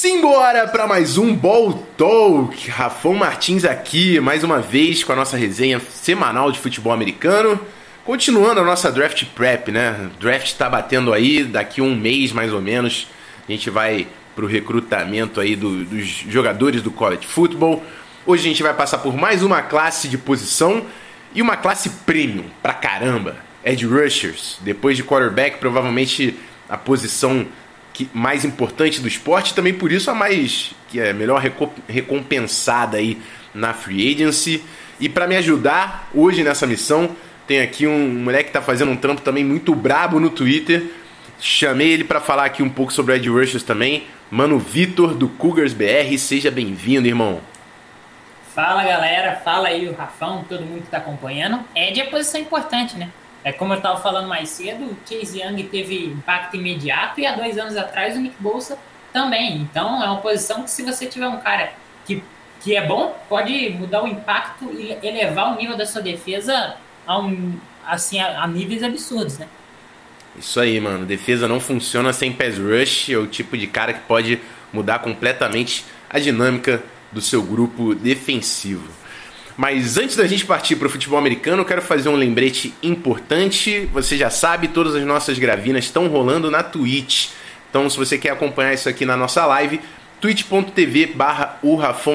Simbora para mais um Ball Talk. Rafão Martins aqui, mais uma vez com a nossa resenha semanal de futebol americano. Continuando a nossa draft prep, né? Draft tá batendo aí, daqui um mês mais ou menos, a gente vai pro recrutamento aí do, dos jogadores do college football. Hoje a gente vai passar por mais uma classe de posição e uma classe premium pra caramba. Edge rushers, depois de quarterback, provavelmente a posição que, mais importante do esporte, também por isso a mais que é melhor recompensada aí na free agency. E para me ajudar hoje nessa missão, tem aqui um moleque que tá fazendo um trampo também muito brabo no Twitter. Chamei ele para falar aqui um pouco sobre Ed Rushers também. Mano Vitor do Cougars BR, seja bem-vindo, irmão. Fala galera, fala aí o Rafão, todo mundo que tá acompanhando. Ed é posição importante, né? É como eu estava falando mais cedo, o Chase Young teve impacto imediato e há dois anos atrás o Nick Bolsa também. Então é uma posição que se você tiver um cara que, que é bom, pode mudar o impacto e elevar o nível da sua defesa a, um, assim, a, a níveis absurdos, né? Isso aí, mano. Defesa não funciona sem pass rush. É o tipo de cara que pode mudar completamente a dinâmica do seu grupo defensivo. Mas antes da gente partir para o futebol americano, eu quero fazer um lembrete importante. Você já sabe, todas as nossas gravinas estão rolando na Twitch. Então, se você quer acompanhar isso aqui na nossa live, twitch.tv barra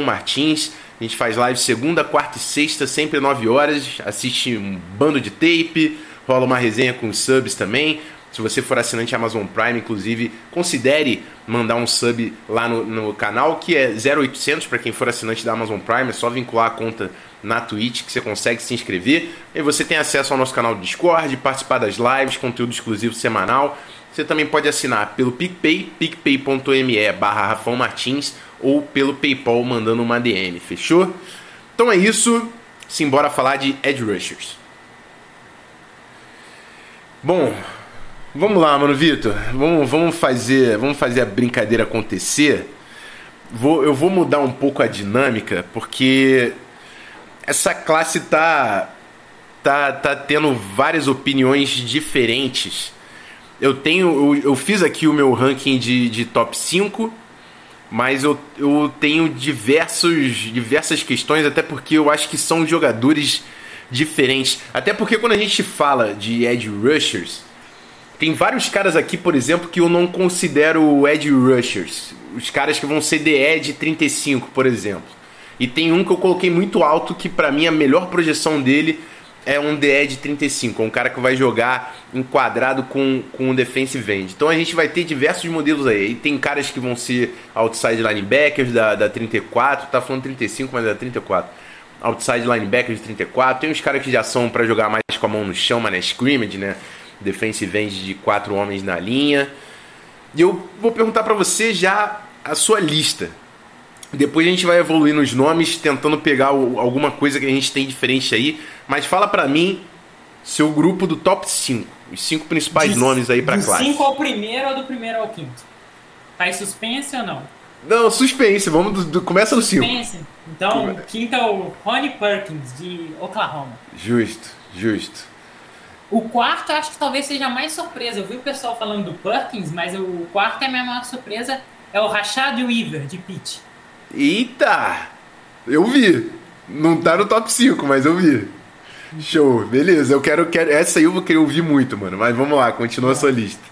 Martins. A gente faz live segunda, quarta e sexta, sempre 9 horas. Assiste um bando de tape, rola uma resenha com subs também. Se você for assinante Amazon Prime, inclusive, considere mandar um sub lá no, no canal, que é 0800 para quem for assinante da Amazon Prime. É só vincular a conta na Twitch que você consegue se inscrever. E você tem acesso ao nosso canal do Discord, participar das lives, conteúdo exclusivo semanal. Você também pode assinar pelo PicPay, picpay.me barra Rafão Martins ou pelo Paypal mandando uma DM, fechou? Então é isso, simbora falar de Edge Rushers. Bom, Vamos lá, mano, Vitor. Vamos, vamos, fazer, vamos fazer a brincadeira acontecer. Vou, eu vou mudar um pouco a dinâmica, porque essa classe tá, tá, tá tendo várias opiniões diferentes. Eu tenho. Eu, eu fiz aqui o meu ranking de, de top 5, mas eu, eu tenho diversos, diversas questões, até porque eu acho que são jogadores diferentes. Até porque quando a gente fala de edge rushers tem vários caras aqui, por exemplo, que eu não considero edge rushers. Os caras que vão ser de edge 35, por exemplo. E tem um que eu coloquei muito alto que para mim a melhor projeção dele é um The Edge 35, um cara que vai jogar enquadrado com, com um defensive end. Então a gente vai ter diversos modelos aí. E tem caras que vão ser outside linebackers da, da 34, tá falando 35, mas é da 34. Outside linebackers de 34. Tem uns caras que já são para jogar mais com a mão no chão, mas é scrimmage, né? Defensive end de quatro homens na linha. E eu vou perguntar para você já a sua lista. Depois a gente vai evoluir nos nomes, tentando pegar alguma coisa que a gente tem diferente aí. Mas fala para mim seu grupo do top 5. Os cinco principais de, nomes aí pra classe. Do 5 ao primeiro ou do primeiro ao quinto? Tá em suspense ou não? Não, suspense. Vamos do, do começa no 5. Suspense. Então, o quinto é o Ronnie Perkins, de Oklahoma. Justo, justo. O quarto eu acho que talvez seja mais surpresa. Eu vi o pessoal falando do Perkins, mas o quarto é a minha maior surpresa. É o Rashad Weaver, de Pitt. Eita! Eu vi. Não tá no top 5, mas eu vi. Show, beleza. Eu quero, quero. Essa aí eu vou querer ouvir muito, mano. Mas vamos lá, continua a sua lista.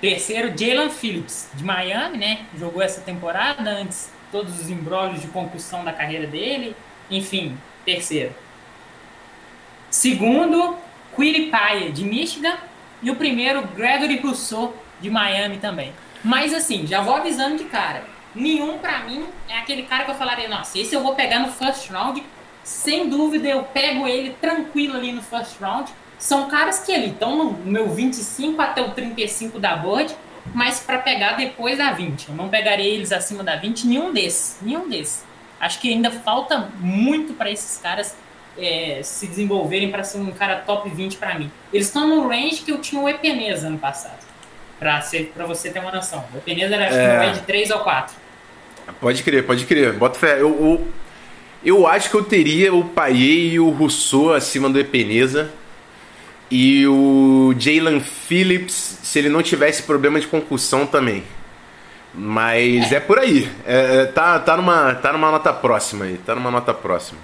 Terceiro, Jalen Phillips, de Miami, né? Jogou essa temporada, antes todos os embrólios de concussão da carreira dele. Enfim, terceiro. Segundo, Quiripaya, de Michigan, e o primeiro, Gregory Rousseau, de Miami também. Mas assim, já vou avisando de cara. Nenhum, para mim, é aquele cara que eu falaria, nossa, esse eu vou pegar no first round. Sem dúvida, eu pego ele tranquilo ali no first round. São caras que ali estão no meu 25 até o 35 da board, mas para pegar depois da 20. Eu não pegaria eles acima da 20, nenhum desses. Nenhum desses. Acho que ainda falta muito para esses caras é, se desenvolverem para ser um cara top 20 para mim. Eles estão no range que eu tinha o Epeneza ano passado. Para você ter uma noção. O Epeneza era é... no range 3 ou 4. Pode crer, pode crer. Bota fé. Eu, eu, eu acho que eu teria o Paier e o Rousseau acima do Epeneza. E o Jalen Phillips, se ele não tivesse problema de concussão também. Mas é, é por aí. É, é, tá, tá, numa, tá numa nota próxima aí. Tá numa nota próxima.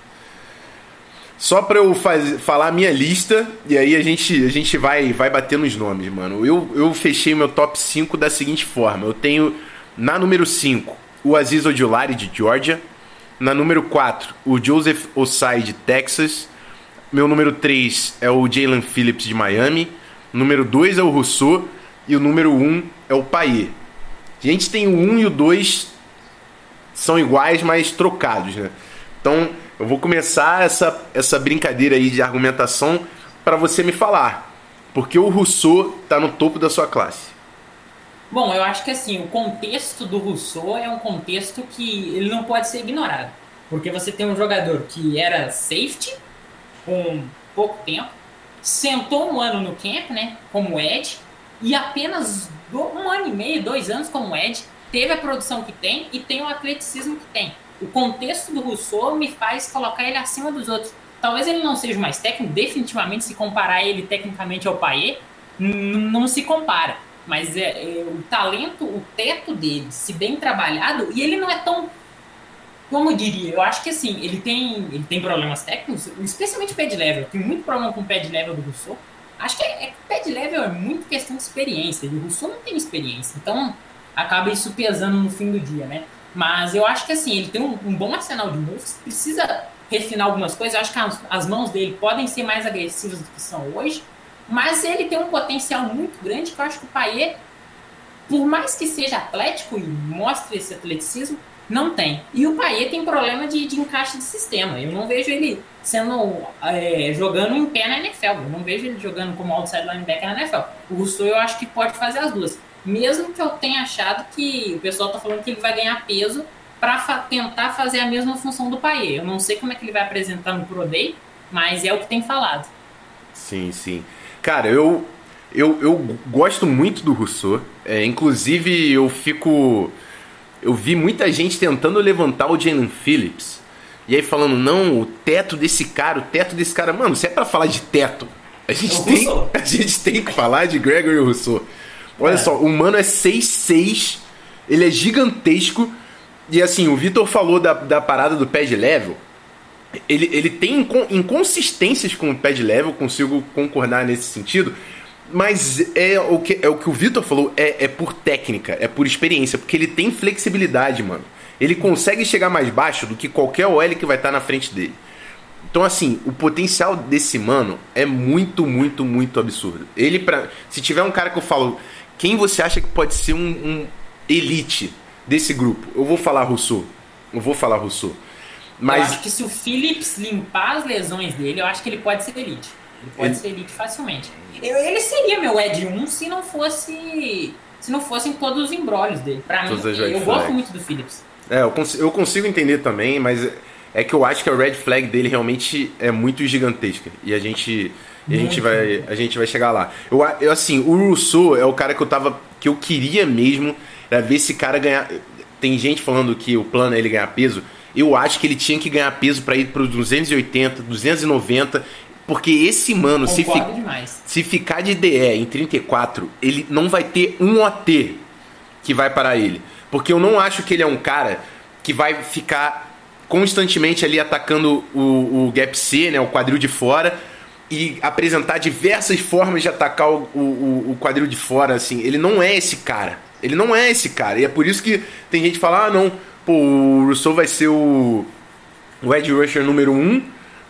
Só pra eu faz, falar a minha lista, e aí a gente, a gente vai, vai bater nos nomes, mano. Eu, eu fechei meu top 5 da seguinte forma: eu tenho na número 5 o Aziz Ojulari de Georgia, na número 4 o Joseph Osai de Texas, meu número 3 é o Jalen Phillips de Miami, número 2 é o Rousseau e o número 1 é o Paê. A gente tem o 1 e o 2 são iguais, mas trocados, né? Então, eu vou começar essa, essa brincadeira aí de argumentação para você me falar. Porque o Rousseau está no topo da sua classe. Bom, eu acho que assim, o contexto do Rousseau é um contexto que ele não pode ser ignorado. Porque você tem um jogador que era safety com pouco tempo, sentou um ano no camp, né, como Ed, e apenas um ano e meio, dois anos como Ed, teve a produção que tem e tem o atleticismo que tem. O contexto do Rousseau me faz colocar ele acima dos outros. Talvez ele não seja mais técnico, definitivamente se comparar ele tecnicamente ao Payet, não se compara. Mas é, é, o talento, o teto dele, se bem trabalhado, e ele não é tão como eu diria, eu acho que assim, ele tem, ele tem problemas técnicos, especialmente pad level. Tem muito problema com o level do Rousseau. Acho que é, é, level é muito questão de experiência, e o Rousseau não tem experiência, então acaba isso pesando no fim do dia, né? Mas eu acho que assim, ele tem um, um bom arsenal de moves, precisa refinar algumas coisas. Eu acho que as, as, mãos dele podem ser mais agressivas do que são hoje, mas ele tem um potencial muito grande que eu acho que o Paier, por mais que seja atlético e mostre esse atleticismo, não tem. E o Paier tem problema de, de encaixe de sistema. Eu não vejo ele sendo é, jogando em pé na NFL. Eu não vejo ele jogando como outside linebacker na NFL. O Rousseau eu acho que pode fazer as duas. Mesmo que eu tenha achado que o pessoal está falando que ele vai ganhar peso para fa tentar fazer a mesma função do Paier. Eu não sei como é que ele vai apresentar no Pro Day, mas é o que tem falado. Sim, sim. Cara, eu eu, eu gosto muito do Rousseau. É, inclusive, eu fico eu vi muita gente tentando levantar o Jalen Phillips. E aí falando, não, o teto desse cara, o teto desse cara. Mano, se é para falar de teto, a gente, tem, a gente tem que falar de Gregory Rousseau. Olha é. só, o mano é 6'6, ele é gigantesco. E assim, o Vitor falou da, da parada do pad level. Ele, ele tem inconsistências com o pad level, consigo concordar nesse sentido. Mas é o que, é o, que o Vitor falou, é, é por técnica, é por experiência, porque ele tem flexibilidade, mano. Ele consegue chegar mais baixo do que qualquer OL que vai estar na frente dele. Então, assim, o potencial desse mano é muito, muito, muito absurdo. Ele, pra. Se tiver um cara que eu falo, quem você acha que pode ser um, um elite desse grupo? Eu vou falar Rousseau. Eu vou falar Rousseau. Mas... Eu acho que se o Phillips limpar as lesões dele, eu acho que ele pode ser elite. Ele pode ele... ser elite facilmente. Eu, ele seria meu Ed 1 se não fosse. Se não fossem todos os embrólios dele. Pra mim, eu gosto muito do Phillips. É, eu, cons eu consigo entender também, mas é que eu acho que a red flag dele realmente é muito gigantesca. E a gente. E a gente, vai, a gente vai chegar lá. Eu, eu, assim, o Rousseau é o cara que eu tava. que eu queria mesmo era ver esse cara ganhar. Tem gente falando que o plano é ele ganhar peso. Eu acho que ele tinha que ganhar peso para ir para 280, 290 porque esse mano, se, fi se, ficar de DE em 34, ele não vai ter um OT que vai para ele. Porque eu não acho que ele é um cara que vai ficar constantemente ali atacando o, o gap C, né, o quadril de fora, e apresentar diversas formas de atacar o, o, o quadril de fora. assim Ele não é esse cara. Ele não é esse cara. E é por isso que tem gente que fala: ah, não, pô, o Rousseau vai ser o, o Edge Rusher número 1. Um,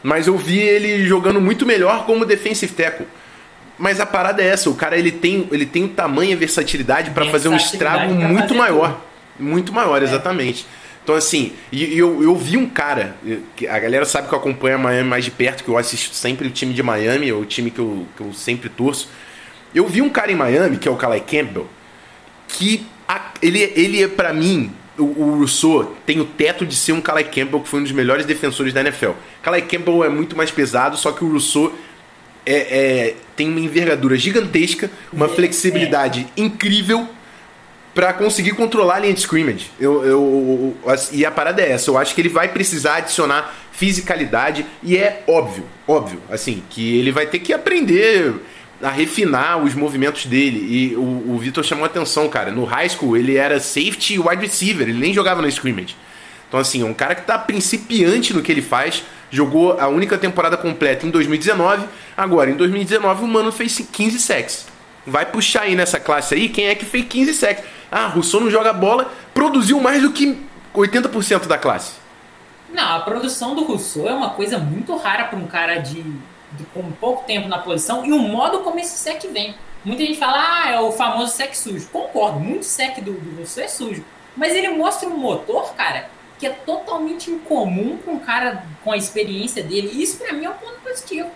mas eu vi ele jogando muito melhor como defensive tackle. Mas a parada é essa, o cara ele tem, ele tem o tamanho e versatilidade para fazer um estrago muito maior. Tudo. Muito maior, é. Então, assim, e, eu, eu vi um cara, a galera sabe que eu acompanho a Miami mais de perto, que eu assisto sempre o time de Miami, é o time que eu, que eu sempre torço. Eu vi um cara em Miami, que é o Calais Campbell, que a, ele, ele é, para mim, o, o Rousseau tem o teto de ser um Calais Campbell, que foi um dos melhores defensores da NFL. Calais Campbell é muito mais pesado, só que o Rousseau é, é, tem uma envergadura gigantesca, uma flexibilidade incrível para conseguir controlar a linha de scrimmage. Eu, eu, e a parada é essa, eu acho que ele vai precisar adicionar fisicalidade e é óbvio, óbvio, assim, que ele vai ter que aprender a refinar os movimentos dele. E o, o Vitor chamou atenção, cara. No high school ele era safety e wide receiver, ele nem jogava no scrimmage. Então, assim, é um cara que tá principiante no que ele faz. Jogou a única temporada completa em 2019. Agora, em 2019, o Mano fez 15 sacks. Vai puxar aí nessa classe aí quem é que fez 15 sacks. Ah, Rousseau não joga bola, produziu mais do que 80% da classe. Não, a produção do Rousseau é uma coisa muito rara para um cara de, de, com pouco tempo na posição e o modo como esse sec vem. Muita gente fala, ah, é o famoso sec sujo. Concordo, muito sec do, do Rousseau é sujo. Mas ele mostra um motor, cara, que é totalmente incomum com um cara com a experiência dele. E isso para mim é um ponto positivo.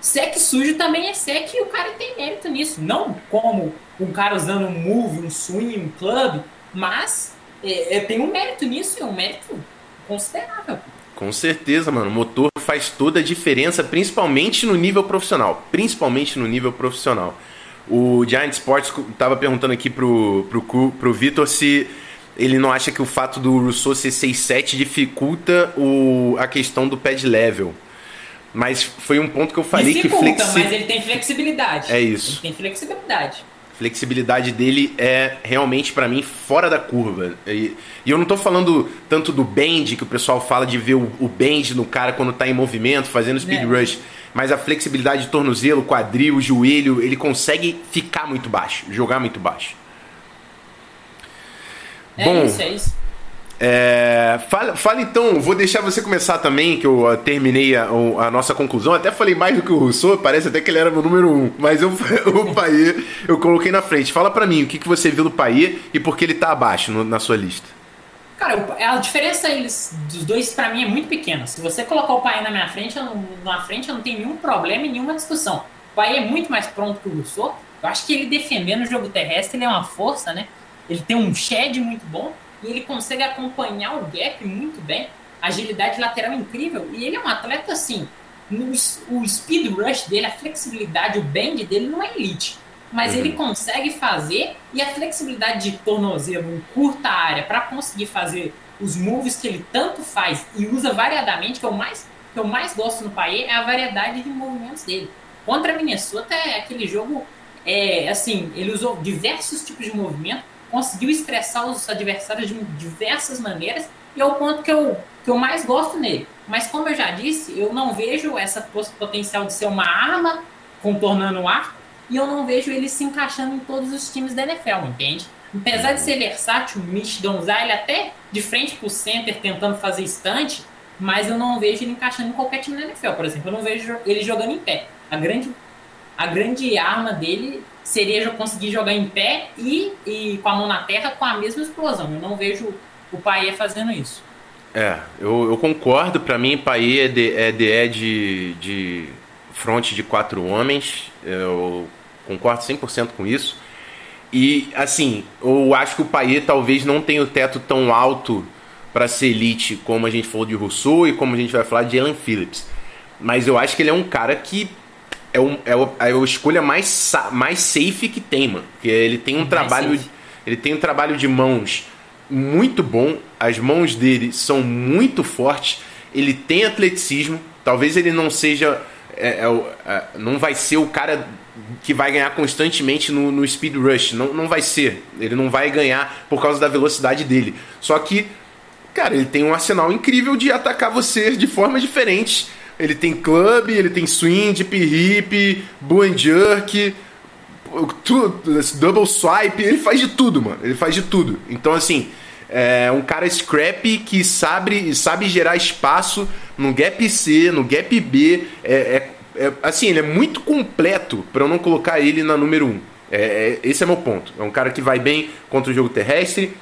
Sec sujo também é sec e o cara tem mérito nisso. Não como um cara usando um move, um swing, um club, mas é, é, tem um mérito nisso, é um mérito considerável. Com certeza, mano. O motor faz toda a diferença, principalmente no nível profissional. Principalmente no nível profissional. O Giant Sports estava perguntando aqui pro, pro, pro Vitor se ele não acha que o fato do Rousseau ser 6'7 dificulta o, a questão do pad level. Mas foi um ponto que eu falei que flexi... mas ele tem flexibilidade. É isso. Ele tem flexibilidade flexibilidade dele é realmente para mim fora da curva. E, e, eu não tô falando tanto do bend que o pessoal fala de ver o, o bend no cara quando tá em movimento, fazendo speed é. rush, mas a flexibilidade de tornozelo, quadril, joelho, ele consegue ficar muito baixo, jogar muito baixo. É Bom, isso, é isso. É, fala, fala então, vou deixar você começar também, que eu uh, terminei a, a, nossa conclusão. Até falei mais do que o Rousseau, parece até que ele era meu número um, mas eu, o Paê eu coloquei na frente. Fala para mim o que, que você viu do Paê e por que ele tá abaixo no, na sua lista. Cara, a diferença eles, dos dois para mim é muito pequena. Se você colocar o Paê na minha frente, eu na frente eu não tenho nenhum problema e nenhuma discussão. O Paê é muito mais pronto que o Rousseau. Eu acho que ele defendendo o jogo terrestre, ele é uma força, né? Ele tem um shed muito bom e ele consegue acompanhar o gap muito bem, agilidade lateral incrível, e ele é um atleta assim, no, o speed rush dele, a flexibilidade, o bend dele não é elite, mas uhum. ele consegue fazer, e a flexibilidade de tornozelo em curta área para conseguir fazer os moves que ele tanto faz e usa variadamente, que eu mais, que eu mais gosto no Paê, é a variedade de movimentos dele. Contra a Minnesota é aquele jogo, é, assim, ele usou diversos tipos de movimento, conseguiu estressar os adversários de diversas maneiras e é o ponto que eu, que eu mais gosto nele. Mas como eu já disse, eu não vejo essa potencial de ser uma arma contornando o arco e eu não vejo ele se encaixando em todos os times da NFL, entende? Apesar de ser versátil, Michigan usar ele até de frente pro center tentando fazer estante, mas eu não vejo ele encaixando em qualquer time da NFL, por exemplo. Eu não vejo ele jogando em pé. A grande, a grande arma dele seria conseguir jogar em pé e, e com a mão na terra com a mesma explosão. Eu não vejo o Paê fazendo isso. É, eu, eu concordo. Para mim, Paê é de, é de, de, de fronte de quatro homens. Eu concordo 100% com isso. E, assim, eu acho que o Paê talvez não tenha o teto tão alto para ser elite como a gente falou de Rousseau e como a gente vai falar de Alan Phillips. Mas eu acho que ele é um cara que é, um, é, o, é a escolha mais, mais safe que tem, mano. Porque ele tem um mais trabalho. Safe. Ele tem um trabalho de mãos muito bom. As mãos dele são muito fortes. Ele tem atleticismo. Talvez ele não seja. É, é, é, não vai ser o cara que vai ganhar constantemente no, no speed rush. Não, não vai ser. Ele não vai ganhar por causa da velocidade dele. Só que, cara, ele tem um arsenal incrível de atacar você de formas diferentes ele tem club, ele tem swing, deep hip, and jerk, double swipe, ele faz de tudo, mano. Ele faz de tudo. Então, assim, é um cara scrappy que sabe, sabe gerar espaço no gap C, no gap B. É, é, é assim, ele é muito completo para eu não colocar ele na número 1. Um. É, é, esse é meu ponto. É um cara que vai bem contra o jogo terrestre,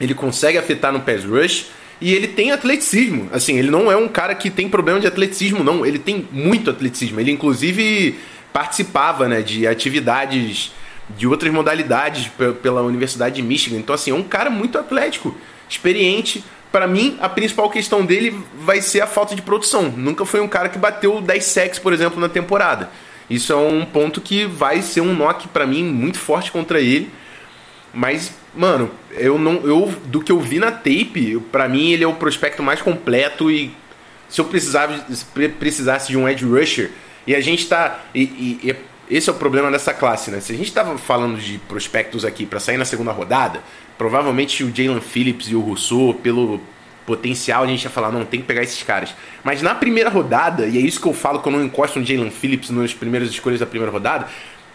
ele consegue afetar no pass rush e ele tem atleticismo. Assim, ele não é um cara que tem problema de atleticismo, não. Ele tem muito atleticismo. Ele, inclusive, participava né, de atividades de outras modalidades pela Universidade de Michigan. Então, assim, é um cara muito atlético, experiente. Para mim, a principal questão dele vai ser a falta de produção. Nunca foi um cara que bateu 10 sacks, por exemplo, na temporada. Isso é um ponto que vai ser um knock para mim muito forte contra ele. Mas Mano, eu não. Eu, do que eu vi na tape, para mim ele é o prospecto mais completo e se eu precisava, precisasse de um edge rusher, e a gente tá. E, e, esse é o problema dessa classe, né? Se a gente tava falando de prospectos aqui para sair na segunda rodada, provavelmente o Jalen Phillips e o Rousseau, pelo potencial, a gente ia falar, não, tem que pegar esses caras. Mas na primeira rodada, e é isso que eu falo quando eu encosto no Jalen Phillips nas primeiras escolhas da primeira rodada,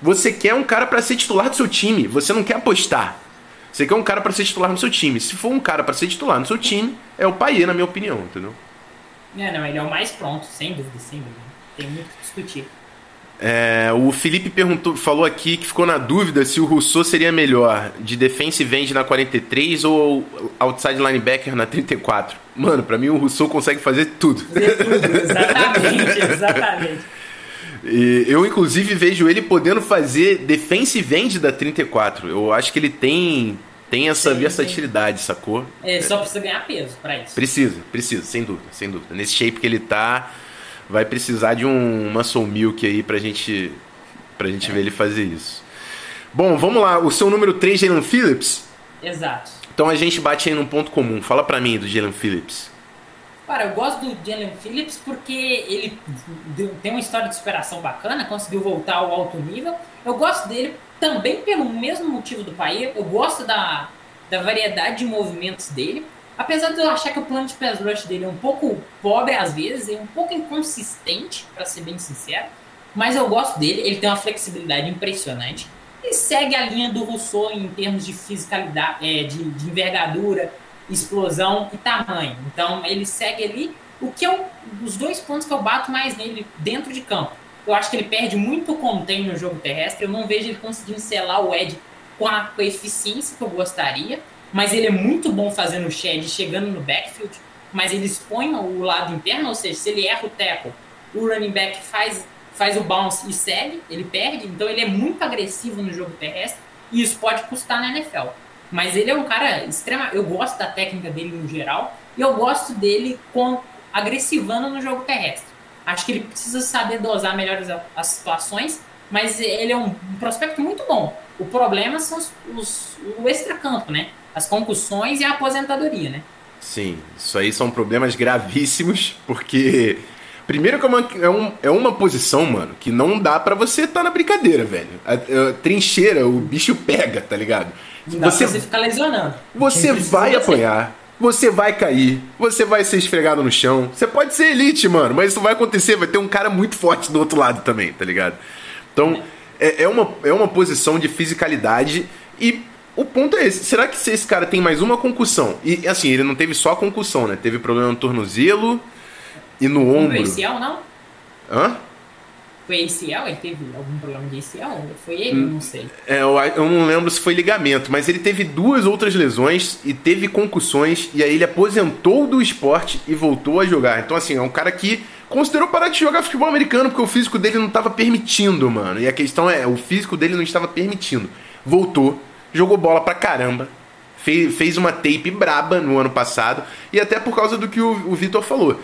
você quer um cara para ser titular do seu time, você não quer apostar. Você quer um cara para ser titular no seu time. Se for um cara para ser titular no seu time, é o Paier, na minha opinião, entendeu? É, não, ele é o mais pronto, sem dúvida, sem dúvida. Tem muito o que discutir. É, o Felipe perguntou, falou aqui que ficou na dúvida se o Rousseau seria melhor de defensive end na 43 ou outside linebacker na 34. Mano, para mim o Rousseau consegue fazer tudo. Fazer tudo, exatamente, exatamente. E eu, inclusive, vejo ele podendo fazer defensive end da 34. Eu acho que ele tem, tem essa sim, versatilidade, sim. sacou? É, só precisa ganhar peso para isso. Precisa, precisa, sem dúvida, sem dúvida. Nesse shape que ele tá, vai precisar de um muscle milk aí pra gente, pra gente é. ver ele fazer isso. Bom, vamos lá. O seu número 3, Jalen Phillips? Exato. Então a gente bate aí num ponto comum. Fala pra mim do Jalen Phillips. Cara, eu gosto do Jalen Phillips porque ele tem uma história de superação bacana, conseguiu voltar ao alto nível. Eu gosto dele também pelo mesmo motivo do Paia. Eu gosto da, da variedade de movimentos dele. Apesar de eu achar que o plano de pass rush dele é um pouco pobre às vezes, é um pouco inconsistente, para ser bem sincero. Mas eu gosto dele, ele tem uma flexibilidade impressionante. Ele segue a linha do Rousseau em termos de fisicalidade, é, de, de envergadura, explosão e tamanho. Então ele segue ali o que eu, os dois pontos que eu bato mais nele dentro de campo. Eu acho que ele perde muito contém no jogo terrestre. Eu não vejo ele conseguindo selar o Ed com a, com a eficiência que eu gostaria. Mas ele é muito bom fazendo o shed, chegando no backfield. Mas ele expõe o lado interno, ou seja, se ele erra o tackle, o running back faz, faz o bounce e segue, ele perde. Então ele é muito agressivo no jogo terrestre. E isso pode custar na NFL. Mas ele é um cara extrema. Eu gosto da técnica dele no geral. E eu gosto dele com agressivando no jogo terrestre. Acho que ele precisa saber dosar melhor as, as situações. Mas ele é um, um, prospecto muito bom. O problema são os, os, o extracampo, né? As concussões e a aposentadoria, né? Sim, isso aí são problemas gravíssimos, porque. Primeiro que é uma, é, um, é uma posição, mano, que não dá para você estar tá na brincadeira, velho. A, a, trincheira, o bicho pega, tá ligado? Você, você fica lesionando. Você vai apanhar. Você vai cair, você vai ser esfregado no chão. Você pode ser elite, mano, mas isso vai acontecer. Vai ter um cara muito forte do outro lado também, tá ligado? Então, é, é uma, é uma posição de fisicalidade e o ponto é esse. Será que se esse cara tem mais uma concussão? E assim, ele não teve só a concussão, né? Teve problema no tornozelo e no ombro. ACL, não? Hã? Foi ACL? Ele teve algum problema de ACL? Foi ele? Hum, não sei. É, eu, eu, não lembro se foi ligamento, mas ele teve duas outras lesões e teve concussões, e aí ele aposentou do esporte e voltou a jogar. Então, assim, é um cara que considerou parar de jogar futebol americano porque o físico dele não estava permitindo, mano. E a questão é, o físico dele não estava permitindo. Voltou, jogou bola pra caramba, fez, fez uma tape braba no ano passado, e até por causa do que o, o Vitor falou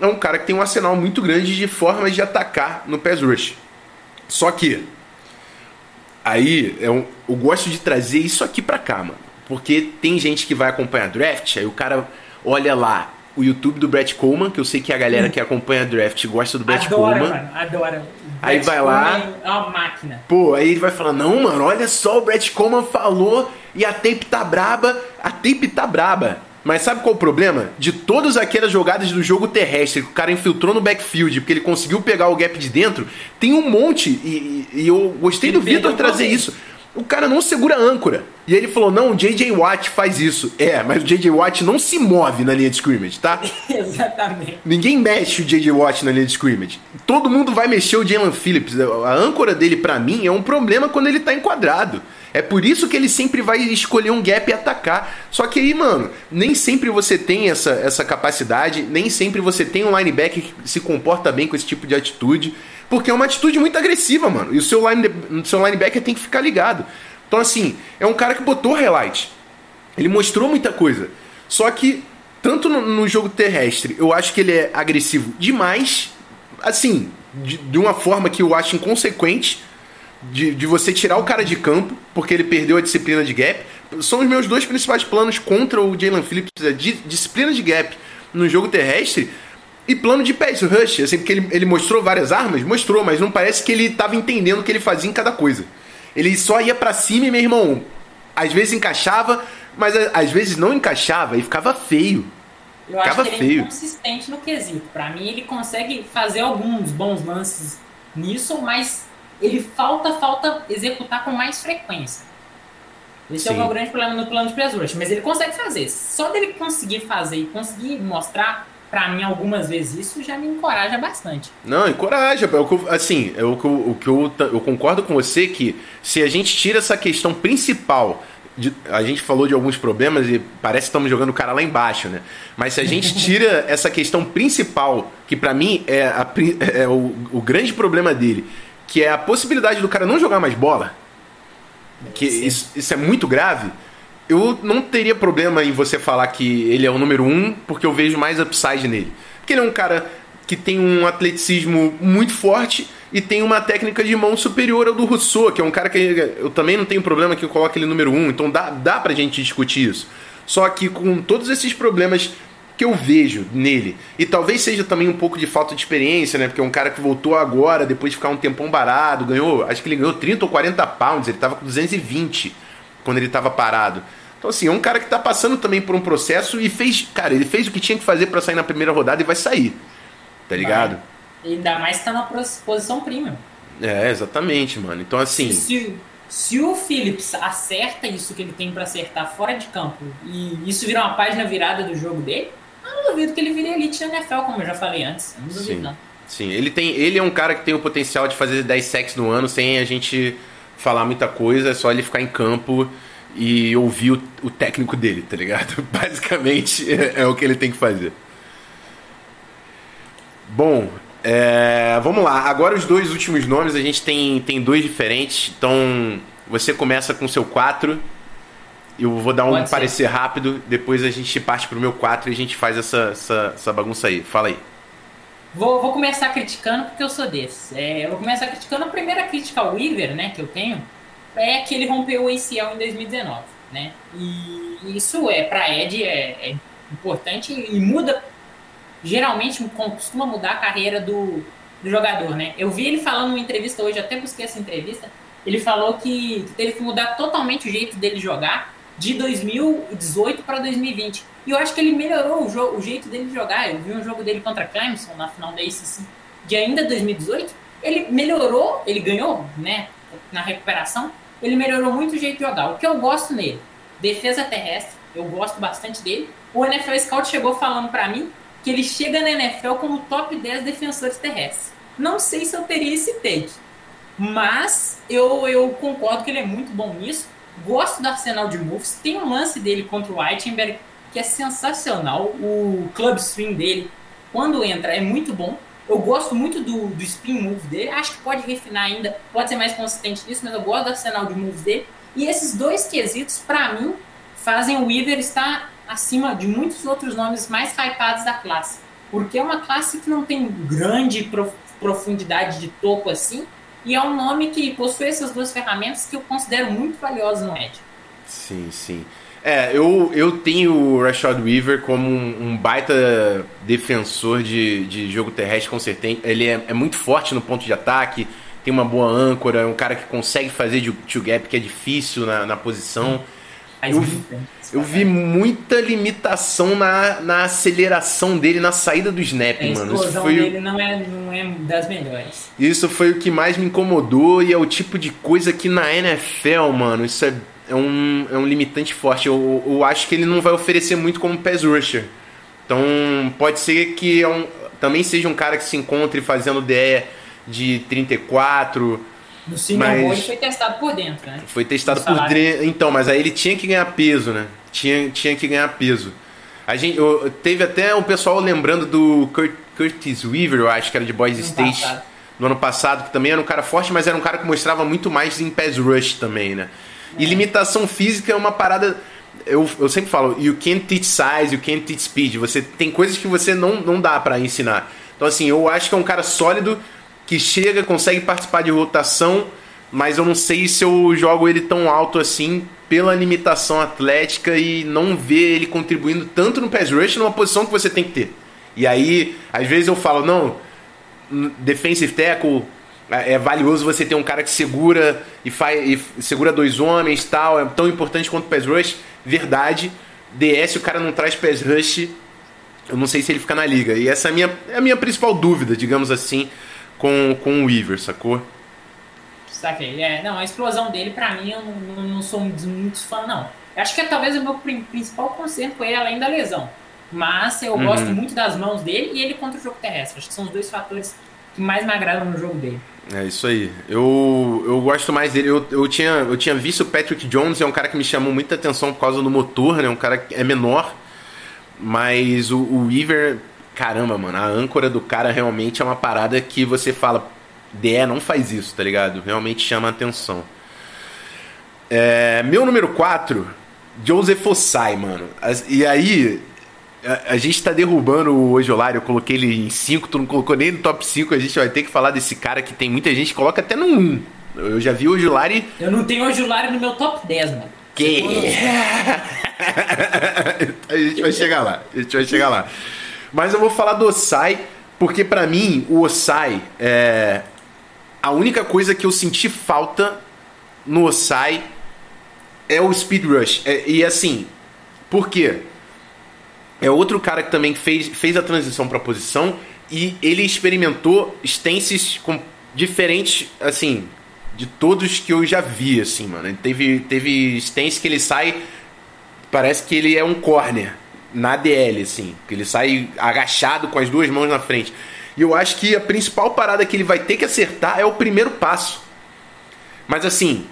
é um cara que tem um arsenal muito grande de formas de atacar no pass rush. Só que aí eu, eu gosto de trazer isso aqui pra cá, mano. Porque tem gente que vai acompanhar draft, aí o cara olha lá o YouTube do Brett Coleman, que eu sei que a galera que acompanha draft gosta do Brett adora, Coleman. Mano, adora. Aí vai lá. É uma máquina. Pô, aí ele vai falar: Não, mano, olha só, o Brett Coleman falou e a tape tá braba. A tape tá braba. Mas sabe qual o problema? De todas aquelas jogadas do jogo terrestre que o cara infiltrou no backfield porque ele conseguiu pegar o gap de dentro, tem um monte, e, e eu gostei ele do Vitor trazer isso. O cara não segura a âncora. E ele falou: não, o JJ Watt faz isso. É, mas o JJ Watt não se move na linha de scrimmage, tá? Exatamente. Ninguém mexe o JJ Watt na linha de scrimmage. Todo mundo vai mexer o Jalen Phillips. A âncora dele, para mim, é um problema quando ele tá enquadrado. É por isso que ele sempre vai escolher um gap e atacar. Só que aí, mano, nem sempre você tem essa, essa capacidade, nem sempre você tem um linebacker que se comporta bem com esse tipo de atitude, porque é uma atitude muito agressiva, mano. E o seu, line, seu linebacker tem que ficar ligado. Então, assim, é um cara que botou highlight. Ele mostrou muita coisa. Só que, tanto no, no jogo terrestre, eu acho que ele é agressivo demais, assim, de, de uma forma que eu acho inconsequente de, de você tirar o cara de campo, porque ele perdeu a disciplina de gap. São os meus dois principais planos contra o Jalen Phillips, a disciplina de gap no jogo terrestre. E plano de pass rush, assim, porque ele, ele mostrou várias armas, mostrou, mas não parece que ele tava entendendo o que ele fazia em cada coisa. Ele só ia para cima e, meu irmão, às vezes encaixava, mas às vezes não encaixava e ficava feio. Eu ficava acho que feio. ele é consistente no quesito. Para mim, ele consegue fazer alguns bons lances nisso, mas ele falta, falta executar com mais frequência. Esse Sim. é o meu grande problema no plano de press rush, mas ele consegue fazer. Só dele conseguir fazer e conseguir mostrar para mim algumas vezes isso já me encoraja bastante. Não, encoraja. É assim, é eu, o que eu, eu concordo com você que se a gente tira essa questão principal a gente falou de alguns problemas e parece que estamos jogando o cara lá embaixo, né? Mas se a gente tira essa questão principal, que para mim é, a, é o, o, grande problema dele, que é a possibilidade do cara não jogar mais bola, que isso, isso, é muito grave, eu não teria problema em você falar que ele é o número um, porque eu vejo mais upside nele. Porque ele é um cara que tem um atleticismo muito forte e tem uma técnica de mão superior ao do Rousseau, que é um cara que eu também não tenho problema que eu coloque ele número um, então dá, dá pra gente discutir isso. Só que com todos esses problemas que eu vejo nele, e talvez seja também um pouco de falta de experiência, né? Porque é um cara que voltou agora, depois de ficar um tempão parado, ganhou, acho que ele ganhou 30 ou 40 pounds, ele tava com 220 quando ele tava parado. Então, assim, é um cara que tá passando também por um processo e fez, cara, ele fez o que tinha que fazer para sair na primeira rodada e vai sair. Tá ligado? Vai. Ainda mais que tá na posição premium. É, exatamente, mano. Então, assim. Se, se o Phillips acerta isso que ele tem para acertar fora de campo e isso virar uma página virada do jogo dele, eu não duvido que ele vire elite na NFL, como eu já falei antes. Eu não duvido, Sim. não. Sim, ele, tem, ele é um cara que tem o potencial de fazer 10 sacks no ano sem a gente falar muita coisa, é só ele ficar em campo e ouvir o, o técnico dele, tá ligado? Basicamente é, é o que ele tem que fazer. Bom, é, vamos lá. Agora os dois últimos nomes, a gente tem, tem dois diferentes. Então, você começa com o seu 4. Eu vou dar um Pode parecer ser. rápido. Depois a gente parte pro meu 4 e a gente faz essa, essa, essa bagunça aí. Fala aí. Vou, vou começar criticando porque eu sou desse. É, eu vou começar criticando a primeira crítica ao Weaver, né, que eu tenho, é que ele rompeu o ACL em 2019, né? E isso é para Ed é, é importante e muda geralmente costuma mudar a carreira do, do jogador, né? Eu vi ele falando numa entrevista hoje, até busquei essa entrevista. Ele falou que teve que mudar totalmente o jeito dele jogar de 2018 para 2020. E eu acho que ele melhorou o, o, jeito dele de jogar. Eu vi um jogo dele contra Clemson na final da ACC de ainda 2018. Ele melhorou, ele ganhou, né? Na recuperação, ele melhorou muito o jeito de jogar. O que eu gosto nele, defesa terrestre, eu gosto bastante dele. O NFL Scout chegou falando para mim que ele chega na NFL como top 10 defensores terrestres. Não sei se eu teria esse take, mas eu, eu concordo que ele é muito bom nisso. Gosto do arsenal de moves. Tem um lance dele contra o Whitenberg que é sensacional. O club swing dele, quando entra, é muito bom. Eu gosto muito do, do spin move dele. Acho que pode refinar ainda, pode ser mais consistente nisso, mas eu gosto do arsenal de moves dele. E esses dois quesitos, para mim, fazem o Weaver estar acima de muitos outros nomes mais hypados da classe. Porque é uma classe que não tem grande profundidade de topo assim, e é um nome que possui essas duas ferramentas que eu considero muito valiosas no Edge. Sim, sim. É, eu, eu tenho o Rashad Weaver como um, um baita defensor de, de jogo terrestre, com certeza. Ele é, é, muito forte no ponto de ataque, tem uma boa âncora, é um cara que consegue fazer de two gap, que é difícil na, na posição. Hum. Eu, eu vi muita limitação na, na aceleração dele, na saída do snap, a mano. Isso foi dele não é, não é das melhores. Isso foi o que mais me incomodou e é o tipo de coisa que na NFL, mano, isso é, é, um, é um limitante forte. Eu, eu acho que ele não vai oferecer muito como pass rusher. Então pode ser que é um, também seja um cara que se encontre fazendo DE de 34 no Senior mas... Foi testado por dentro, né? Foi testado por dentro. Então, mas aí ele tinha que ganhar peso, né? Tinha, tinha que ganhar peso. A gente, eu, teve até um pessoal lembrando do Kurt, Curtis Weaver, eu acho que era de Boys State, passado. no ano passado, que também era um cara forte, mas era um cara que mostrava muito mais em pass rush também, né? É. E limitação física é uma parada. Eu, eu sempre falo, you can't teach size, you can't teach speed. Você tem coisas que você não, não dá para ensinar. Então, assim, eu acho que é um cara sólido que chega, consegue participar de rotação, mas eu não sei se eu jogo ele tão alto assim pela limitação atlética e não ver ele contribuindo tanto no pass rush numa posição que você tem que ter. E aí, às vezes eu falo, não, defensive tackle é, é valioso você ter um cara que segura e, faz, e segura dois homens tal, é tão importante quanto pass rush. Verdade. DS o cara não traz pass rush, eu não sei se ele fica na liga. E essa é a minha, é a minha principal dúvida, digamos assim, com, com o Weaver, sacou? Saquei. É, não, a explosão dele, pra mim, eu não, não sou muito fã, não. Eu acho que é talvez o meu principal conserto com ele, além da lesão. Mas eu uhum. gosto muito das mãos dele e ele contra o jogo terrestre. Acho que são os dois fatores que mais me agradam no jogo dele. É isso aí. Eu, eu gosto mais dele. Eu, eu, tinha, eu tinha visto o Patrick Jones, é um cara que me chamou muita atenção por causa do motor, né? Um cara que é menor. Mas o, o Weaver, caramba, mano, a âncora do cara realmente é uma parada que você fala, DE não faz isso, tá ligado? Realmente chama atenção. É, meu número 4, Joseph Ossai, mano. E aí, a, a, gente tá derrubando o Ojolari, eu coloquei ele em 5, tu não colocou nem no top 5, a gente vai ter que falar desse cara que tem muita gente que coloca até no 1. Um. Eu já vi o Ojolari. Eu não tenho Ojolari no meu top 10, mano. Que? a gente vai chegar lá, a gente vai chegar lá. Mas eu vou falar do Osai, porque para mim o Osai é a única coisa que eu senti falta no Osai é o speed rush. É, e assim, por quê? É outro cara que também fez, fez a transição para posição e ele experimentou stances com diferentes, assim, de todos que eu já vi, assim, mano. Teve, teve stance que ele sai, parece que ele é um corner na DL, assim, que ele sai agachado com as duas mãos na frente. E eu acho que a principal parada que ele vai ter que acertar é o primeiro passo. Mas assim,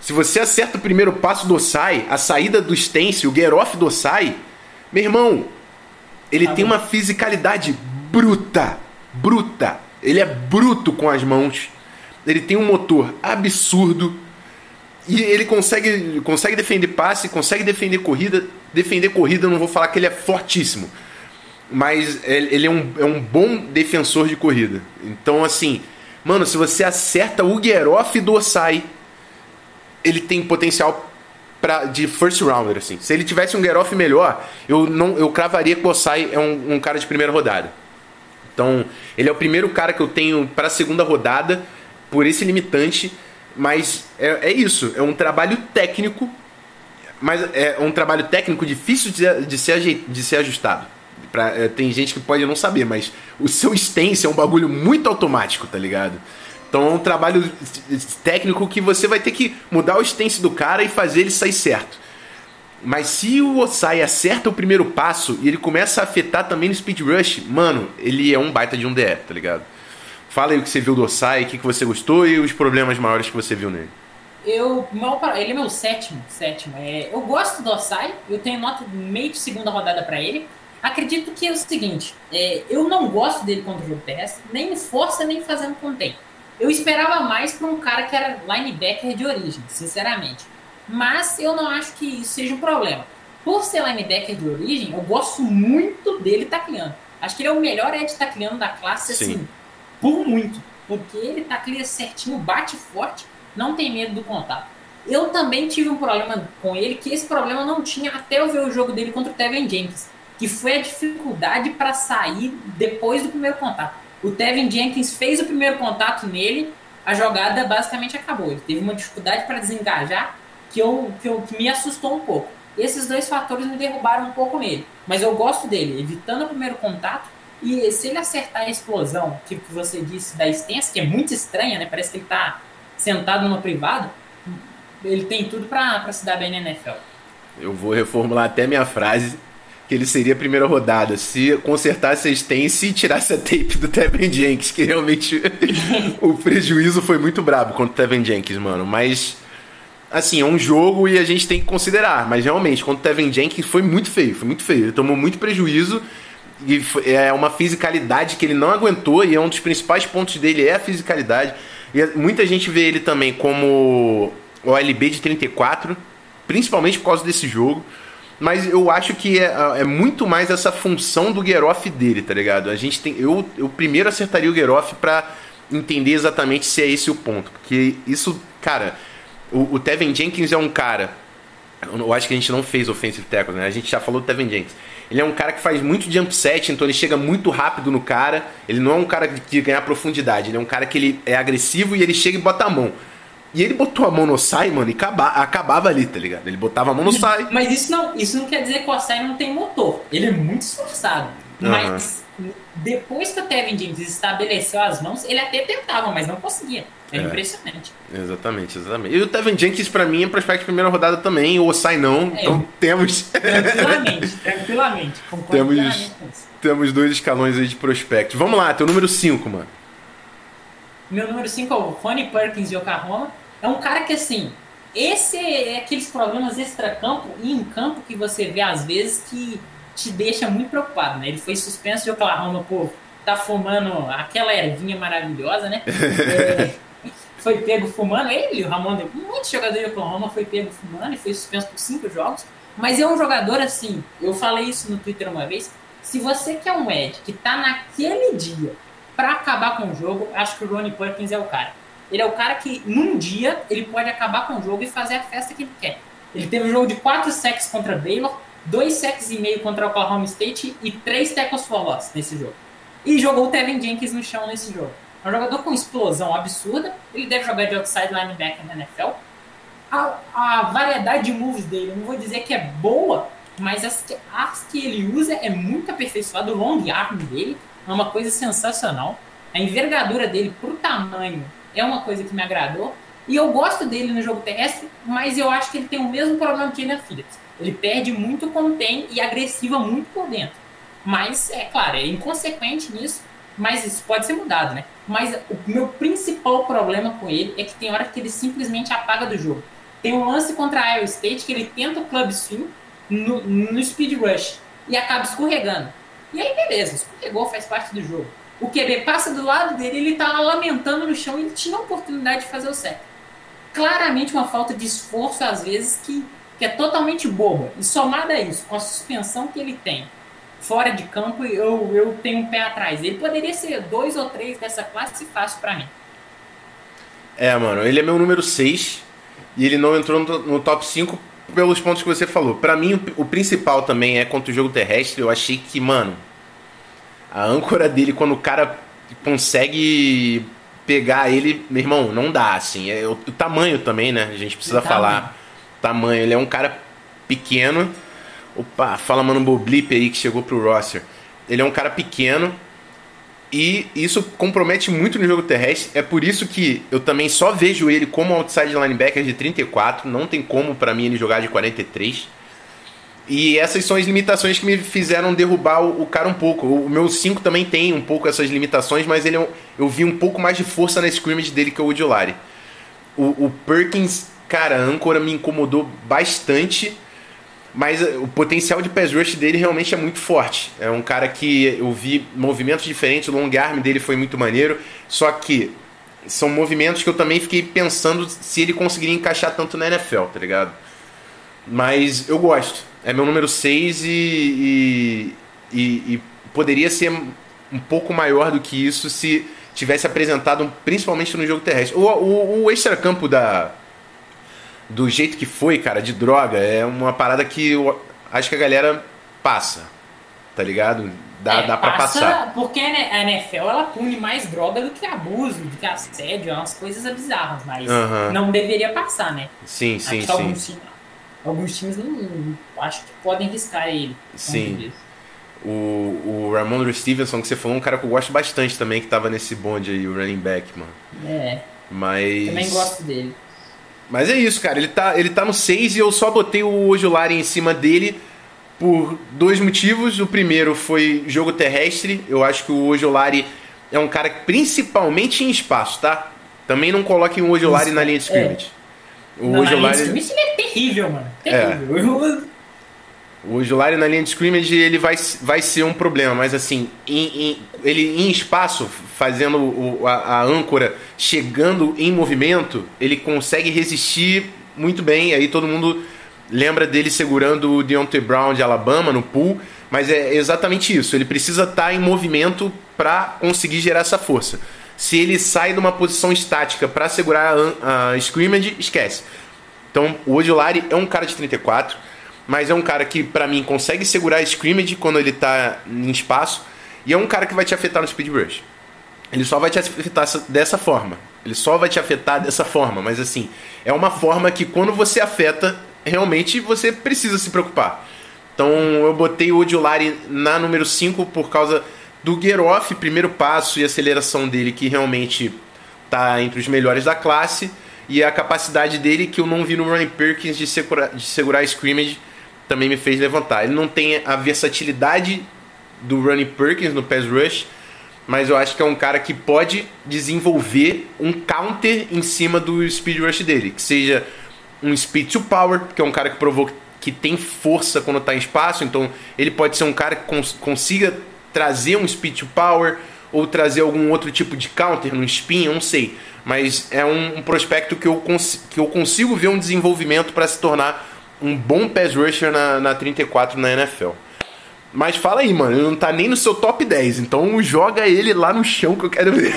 se você acerta o primeiro passo do Osai, a saída do stance, o get off do Osai, meu irmão, ele tá tem bom. uma fisicalidade bruta. Bruta. Ele é bruto com as mãos. Ele tem um motor absurdo. E ele consegue, consegue defender passe, consegue defender corrida. Defender corrida, eu não vou falar que ele é fortíssimo. Mas ele é um, é um bom defensor de corrida. Então, assim, mano, se você acerta o Geroff do Osai, ele tem potencial pra, de first rounder, assim. Se ele tivesse um get-off melhor, eu, não, eu cravaria que o Osai é um, um, cara de primeira rodada. Então, ele é o primeiro cara que eu tenho para segunda rodada, por esse limitante, mas é, é, isso, é um trabalho técnico, mas é um trabalho técnico difícil de, de, ser, de ser ajustado. Pra, é, tem gente que pode não saber, mas o seu stance é um bagulho muito automático, tá ligado? Então é um trabalho técnico que você vai ter que mudar o stance do cara e fazer ele sair certo. Mas se o Osai acerta o primeiro passo e ele começa a afetar também no speed rush, mano, ele é um baita de um DE, tá ligado? Fala aí o que você viu do Osai, o que, que você gostou e os problemas maiores que você viu nele. Eu, ele é meu sétimo, sétimo. É, eu gosto do Osai, eu tenho nota meio de segunda rodada para ele. Acredito que é o seguinte, é, eu não gosto dele contra o jogo terrestre, nem força nem fazendo contém. Eu esperava mais para um cara que era linebacker de origem, sinceramente. Mas eu não acho que isso seja um problema. Por ser linebacker de origem, eu gosto muito dele tacleando. Acho que ele é o melhor edge tacleando da classe, Sim. assim, por muito. Porque ele tacleia certinho, bate forte, não tem medo do contato. Eu também tive um problema com ele, que esse problema não tinha até eu ver o jogo dele contra o Tevin Jenkins, que foi a dificuldade para sair depois do primeiro contato. O Tevin Jenkins fez o primeiro contato nele, a jogada basicamente acabou. Ele teve uma dificuldade para desengajar que, eu, que, eu, que me assustou um pouco. Esses dois fatores me derrubaram um pouco nele. Mas eu gosto dele, evitando o primeiro contato. E se ele acertar a explosão, tipo que você disse da extensa, que é muito estranha, né? Parece que ele está sentado no privado. Ele tem tudo para se dar bem na NFL. Eu vou reformular até minha frase que ele seria a primeira rodada se consertasse a stance e tirasse a tape do Tevin Jenkins, que realmente o prejuízo foi muito brabo contra o Tevin Jenkins, mano. Mas, assim, é um jogo e a gente tem que considerar. Mas realmente, contra o Tevin Jenkins foi muito feio, foi muito feio. Ele tomou muito prejuízo e é uma fisicalidade que ele não aguentou e é um dos principais pontos dele é a fisicalidade. E muita gente vê ele também como o LB de 34, principalmente por causa desse jogo. Mas eu acho que é, é muito mais essa função do Geroff dele, tá ligado? A gente tem. Eu, eu primeiro acertaria o Geroff pra entender exatamente se é esse o ponto. Porque isso, cara, o, o Tevin Jenkins é um cara Eu acho que a gente não fez offensive tackle, né? A gente já falou do Tevin Jenkins. Ele é um cara que faz muito jump set, então ele chega muito rápido no cara. Ele não é um cara de ganhar profundidade, ele é um cara que ele é agressivo e ele chega e bota a mão. E ele botou a mão no Sai, mano, e acaba, acabava ali, tá ligado? Ele botava a mão no Sai. Mas isso não, isso não quer dizer que o Osai não tem motor. Ele é muito esforçado. Uhum. Mas depois que o Tevin James estabeleceu as mãos, ele até tentava, mas não conseguia. É, é, impressionante. Exatamente, exatamente. E o Tevin Jenkins, pra mim, é prospect de primeira rodada também, o Osai não. É, então temos. Tranquilamente, tranquilamente. Temos, temos dois escalões aí de prospect. Vamos lá, teu número 5, mano. Meu número 5 é o Ronnie Perkins de Oklahoma. É um cara que, assim, esse é aqueles problemas extra-campo e em campo que você vê às vezes que te deixa muito preocupado, né? Ele foi suspenso de Oklahoma por tá fumando aquela ervinha maravilhosa, né? É, foi pego fumando. Ele, o Ramon, muitos jogadores de Oklahoma foi pego fumando e foi suspenso por cinco jogos. Mas é um jogador assim, eu falei isso no Twitter uma vez. Se você quer um Ed que tá naquele dia para acabar com o jogo, acho que o Ronnie Perkins é o cara. Ele é o cara que, num dia, ele pode acabar com o jogo e fazer a festa que ele quer. Ele teve um jogo de 4 sacks contra Baylor, 2 sacks e meio contra Oklahoma State e 3 tackles for loss nesse jogo. E jogou o Tevin Jenkins no chão nesse jogo. É um jogador com explosão absurda. Ele deve jogar de outside linebacker na NFL. A, a variedade de moves dele, não vou dizer que é boa, mas as que, as que ele usa é muito aperfeiçoado. O long arm dele é uma coisa sensacional. A envergadura dele pro tamanho é uma coisa que me agradou. E eu gosto dele no jogo terrestre, mas eu acho que ele tem o mesmo problema que ele na Phillips. Ele perde muito contém e agressiva muito por dentro. Mas, é claro, é inconsequente nisso, mas isso pode ser mudado, né? Mas o meu principal problema com ele é que tem hora que ele simplesmente apaga do jogo. Tem um lance contra a Iowa State que ele tenta o club swing no, no speed rush e acaba escorregando. E aí, beleza, escorregou, faz parte do jogo. O QB passa do lado dele, ele tá lá lamentando no chão e ele tinha a oportunidade de fazer o certo. Claramente uma falta de esforço, às vezes, que, que é totalmente boba. E somada a isso, com a suspensão que ele tem fora de campo, eu, eu tenho um pé atrás. Ele poderia ser dois ou três dessa classe fácil para mim. É, mano, ele é meu número 6 e ele não entrou no, no top 5 pelos pontos que você falou. Para mim, o, o, principal também é contra o jogo terrestre. Eu achei que, mano, a âncora dele, quando o cara consegue pegar ele, meu irmão, não dá, assim. É o, o tamanho também, né? A gente precisa falar. Tamanho. Ele é um cara pequeno Opa, fala Mano Boblip aí que chegou pro roster. Ele é um cara pequeno e isso compromete muito no jogo terrestre. É por isso que eu também só vejo ele como outside linebacker de 34. Não tem como para mim ele jogar de 43. E essas são as limitações que me fizeram derrubar o, cara um pouco. O, meu 5 também tem um pouco essas limitações, mas ele é eu vi um pouco mais de força na scrimmage dele que o Udilari. O, o Perkins, cara, a âncora me incomodou bastante mas eh, o potencial de pass rush dele realmente é muito forte. É um cara que eu vi movimentos diferentes, o long arm dele foi muito maneiro, só que são movimentos que eu também fiquei pensando se ele conseguiria encaixar tanto na NFL, tá ligado? Mas eu gosto. É meu número 6 e, e, e, e poderia ser um pouco maior do que isso se tivesse apresentado principalmente no jogo terrestre. O, o, o extra-campo da, do jeito que foi, cara, de droga, é uma parada que eu acho que a galera passa, tá ligado? Dá, é, dá pra passa passar. Porque a NFL ela pune mais droga do que abuso, do que assédio, é umas coisas bizarras, mas não deveria passar, né? Sim, sim, sim. Alguns, times, alguns times não, acho que podem riscar ele. Sim. O, o Ramon Stevenson, que você falou, um cara que eu gosto bastante também, que tava nesse bonde aí, o running back, mano. É. Mas. Também gosto dele. Mas é isso, cara. Ele tá, ele tá no 6 e eu só botei o Ojulari em cima dele por dois motivos. O primeiro foi jogo terrestre. Eu acho que o Ojulari é um cara principalmente em espaço, tá? Também não coloquem o Ojulari na linha de scrimmage. É. O Ojulari... Na linha de scrimmage ele é terrível, mano. Terrível. É. O Julari na linha de scrimmage ele vai, vai ser um problema, mas assim, em, em, ele em espaço, fazendo o, a, a, âncora chegando em movimento, ele consegue resistir muito bem. Aí todo mundo lembra dele segurando o Deontay Brown de Alabama no pool, mas é exatamente isso. Ele precisa estar tá em movimento para conseguir gerar essa força. Se ele sai de uma posição estática para segurar a, a scrimmage, esquece. Então, o Ojulari é um cara de 34, mas é um cara que, para mim, consegue segurar a scrimmage quando ele tá em espaço, e é um cara que vai te afetar no speed rush. Ele só vai te afetar dessa forma. Ele só vai te afetar dessa forma, mas assim, é uma forma que quando você afeta, realmente você precisa se preocupar. Então eu botei o Odulari na número 5 por causa do Geroff, primeiro passo e aceleração dele, que realmente tá entre os melhores da classe, e a capacidade dele, que eu não vi no Ronnie Perkins de segurar, de segurar a scrimmage, também me fez levantar. Ele não tem a versatilidade do Ronnie Perkins no pass rush, mas eu acho que é um cara que pode desenvolver um counter em cima do speed rush dele, que seja um speed to power, que é um cara que provou que tem força quando está em espaço, então ele pode ser um cara que cons consiga trazer um speed to power ou trazer algum outro tipo de counter no spin, eu não sei, mas é um, um prospecto que eu, que eu consigo ver um desenvolvimento para se tornar um bom pass rusher na, na 34 na NFL. Mas fala aí, mano, ele não tá nem no seu top 10, então joga ele lá no chão que eu quero ver.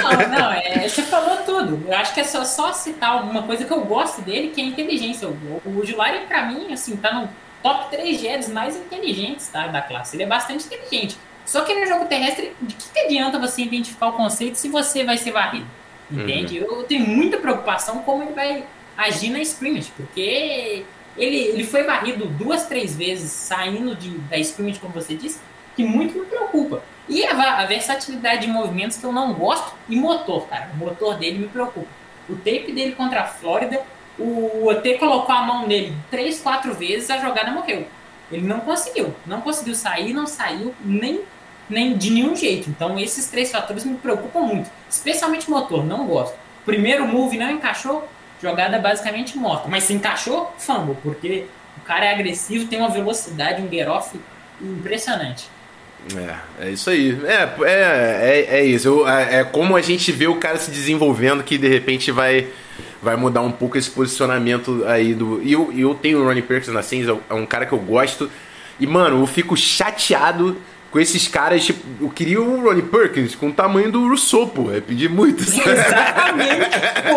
Não, não, é, você falou tudo. Eu acho que é só, só citar alguma coisa que eu gosto dele, que é a inteligência. O, o Julari, pra mim, assim, tá no top 3 Jeds mais inteligentes tá, da classe. Ele é bastante inteligente. Só que no jogo terrestre, de que, que adianta você identificar o conceito se você vai ser varrido? Entende? Uhum. Eu tenho muita preocupação como ele vai agir na scrimmage, porque ele, ele foi varrido duas, três vezes saindo de, da scrimmage, como você disse, que muito me preocupa. E a, a, versatilidade de movimentos que eu não gosto, e motor, cara. O motor dele me preocupa. O tape dele contra a Flórida, o OT colocou a mão nele três, quatro vezes, a jogada morreu. Ele não conseguiu. Não conseguiu sair, não saiu nem, nem de nenhum jeito. Então esses três fatores me preocupam muito. Especialmente motor, não gosto. Primeiro move não encaixou, jogada basicamente morta. Mas se encaixou, fumble, porque o cara é agressivo, tem uma velocidade, um get off impressionante. É, é isso aí. É, é, é, é isso. Eu, é, é, como a gente vê o cara se desenvolvendo que de repente vai, vai mudar um pouco esse posicionamento aí do. E eu, eu tenho o Ronnie Perkins na Saints, é um cara que eu gosto. E, mano, eu fico chateado com esses caras, tipo, eu queria o Ronnie Perkins com o tamanho do Rousseau, pô. É pedir muito. Exatamente. pô,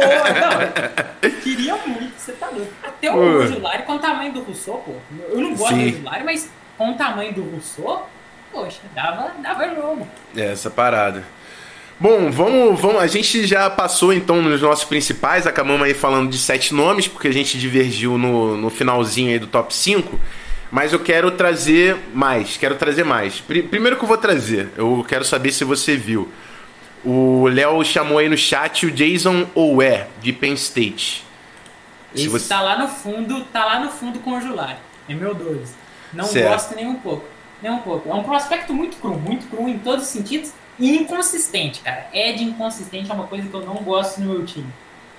não. Queria muito, você tá louco. Até o Julari com o tamanho do Rousseau, pô. Eu não gosto Sim. do Julari, mas com o tamanho do Rousseau, poxa, dava, dava jogo. É, essa parada. Bom, vamos, vamos. A gente já passou então nos nossos principais, acabamos aí falando de sete nomes, porque a gente divergiu no, no finalzinho aí do top 5. Mas eu quero trazer mais, quero trazer mais. Primeiro que eu vou trazer, eu quero saber se você viu. O Léo chamou aí no chat o Jason Owe, de Penn State. Esse você... tá lá no fundo, tá lá no fundo com o Julari. É meu dois. Não certo. gosto nem um pouco. Nem um pouco. É um prospecto muito cru, muito cru em todos os sentidos e inconsistente, cara. É de inconsistente, é uma coisa que eu não gosto no meu time.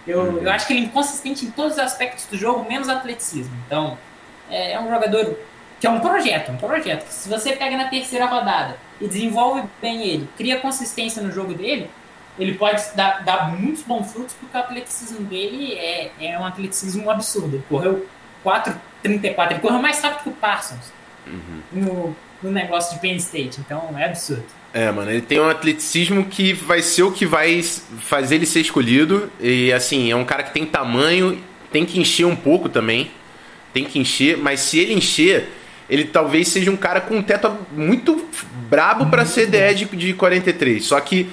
Eu, uhum. eu acho que ele é inconsistente em todos os aspectos do jogo, menos atleticismo. Então, é, é um jogador que é um projeto, um projeto. Se você pega na terceira rodada e desenvolve bem ele, cria consistência no jogo dele, ele pode dar, dar muitos bons frutos, porque o atleticismo dele é, é um atleticismo absurdo. Ele correu 4,34, ele correu mais rápido que o Parsons uhum. no, no negócio de Penn State, então é absurdo. É, mano, ele tem um atleticismo que vai ser o que vai fazer ele ser escolhido. E assim, é um cara que tem tamanho, tem que encher um pouco também tem que encher, mas se ele encher, ele talvez seja um cara com um teto muito brabo para ser DE de, de 43. Só que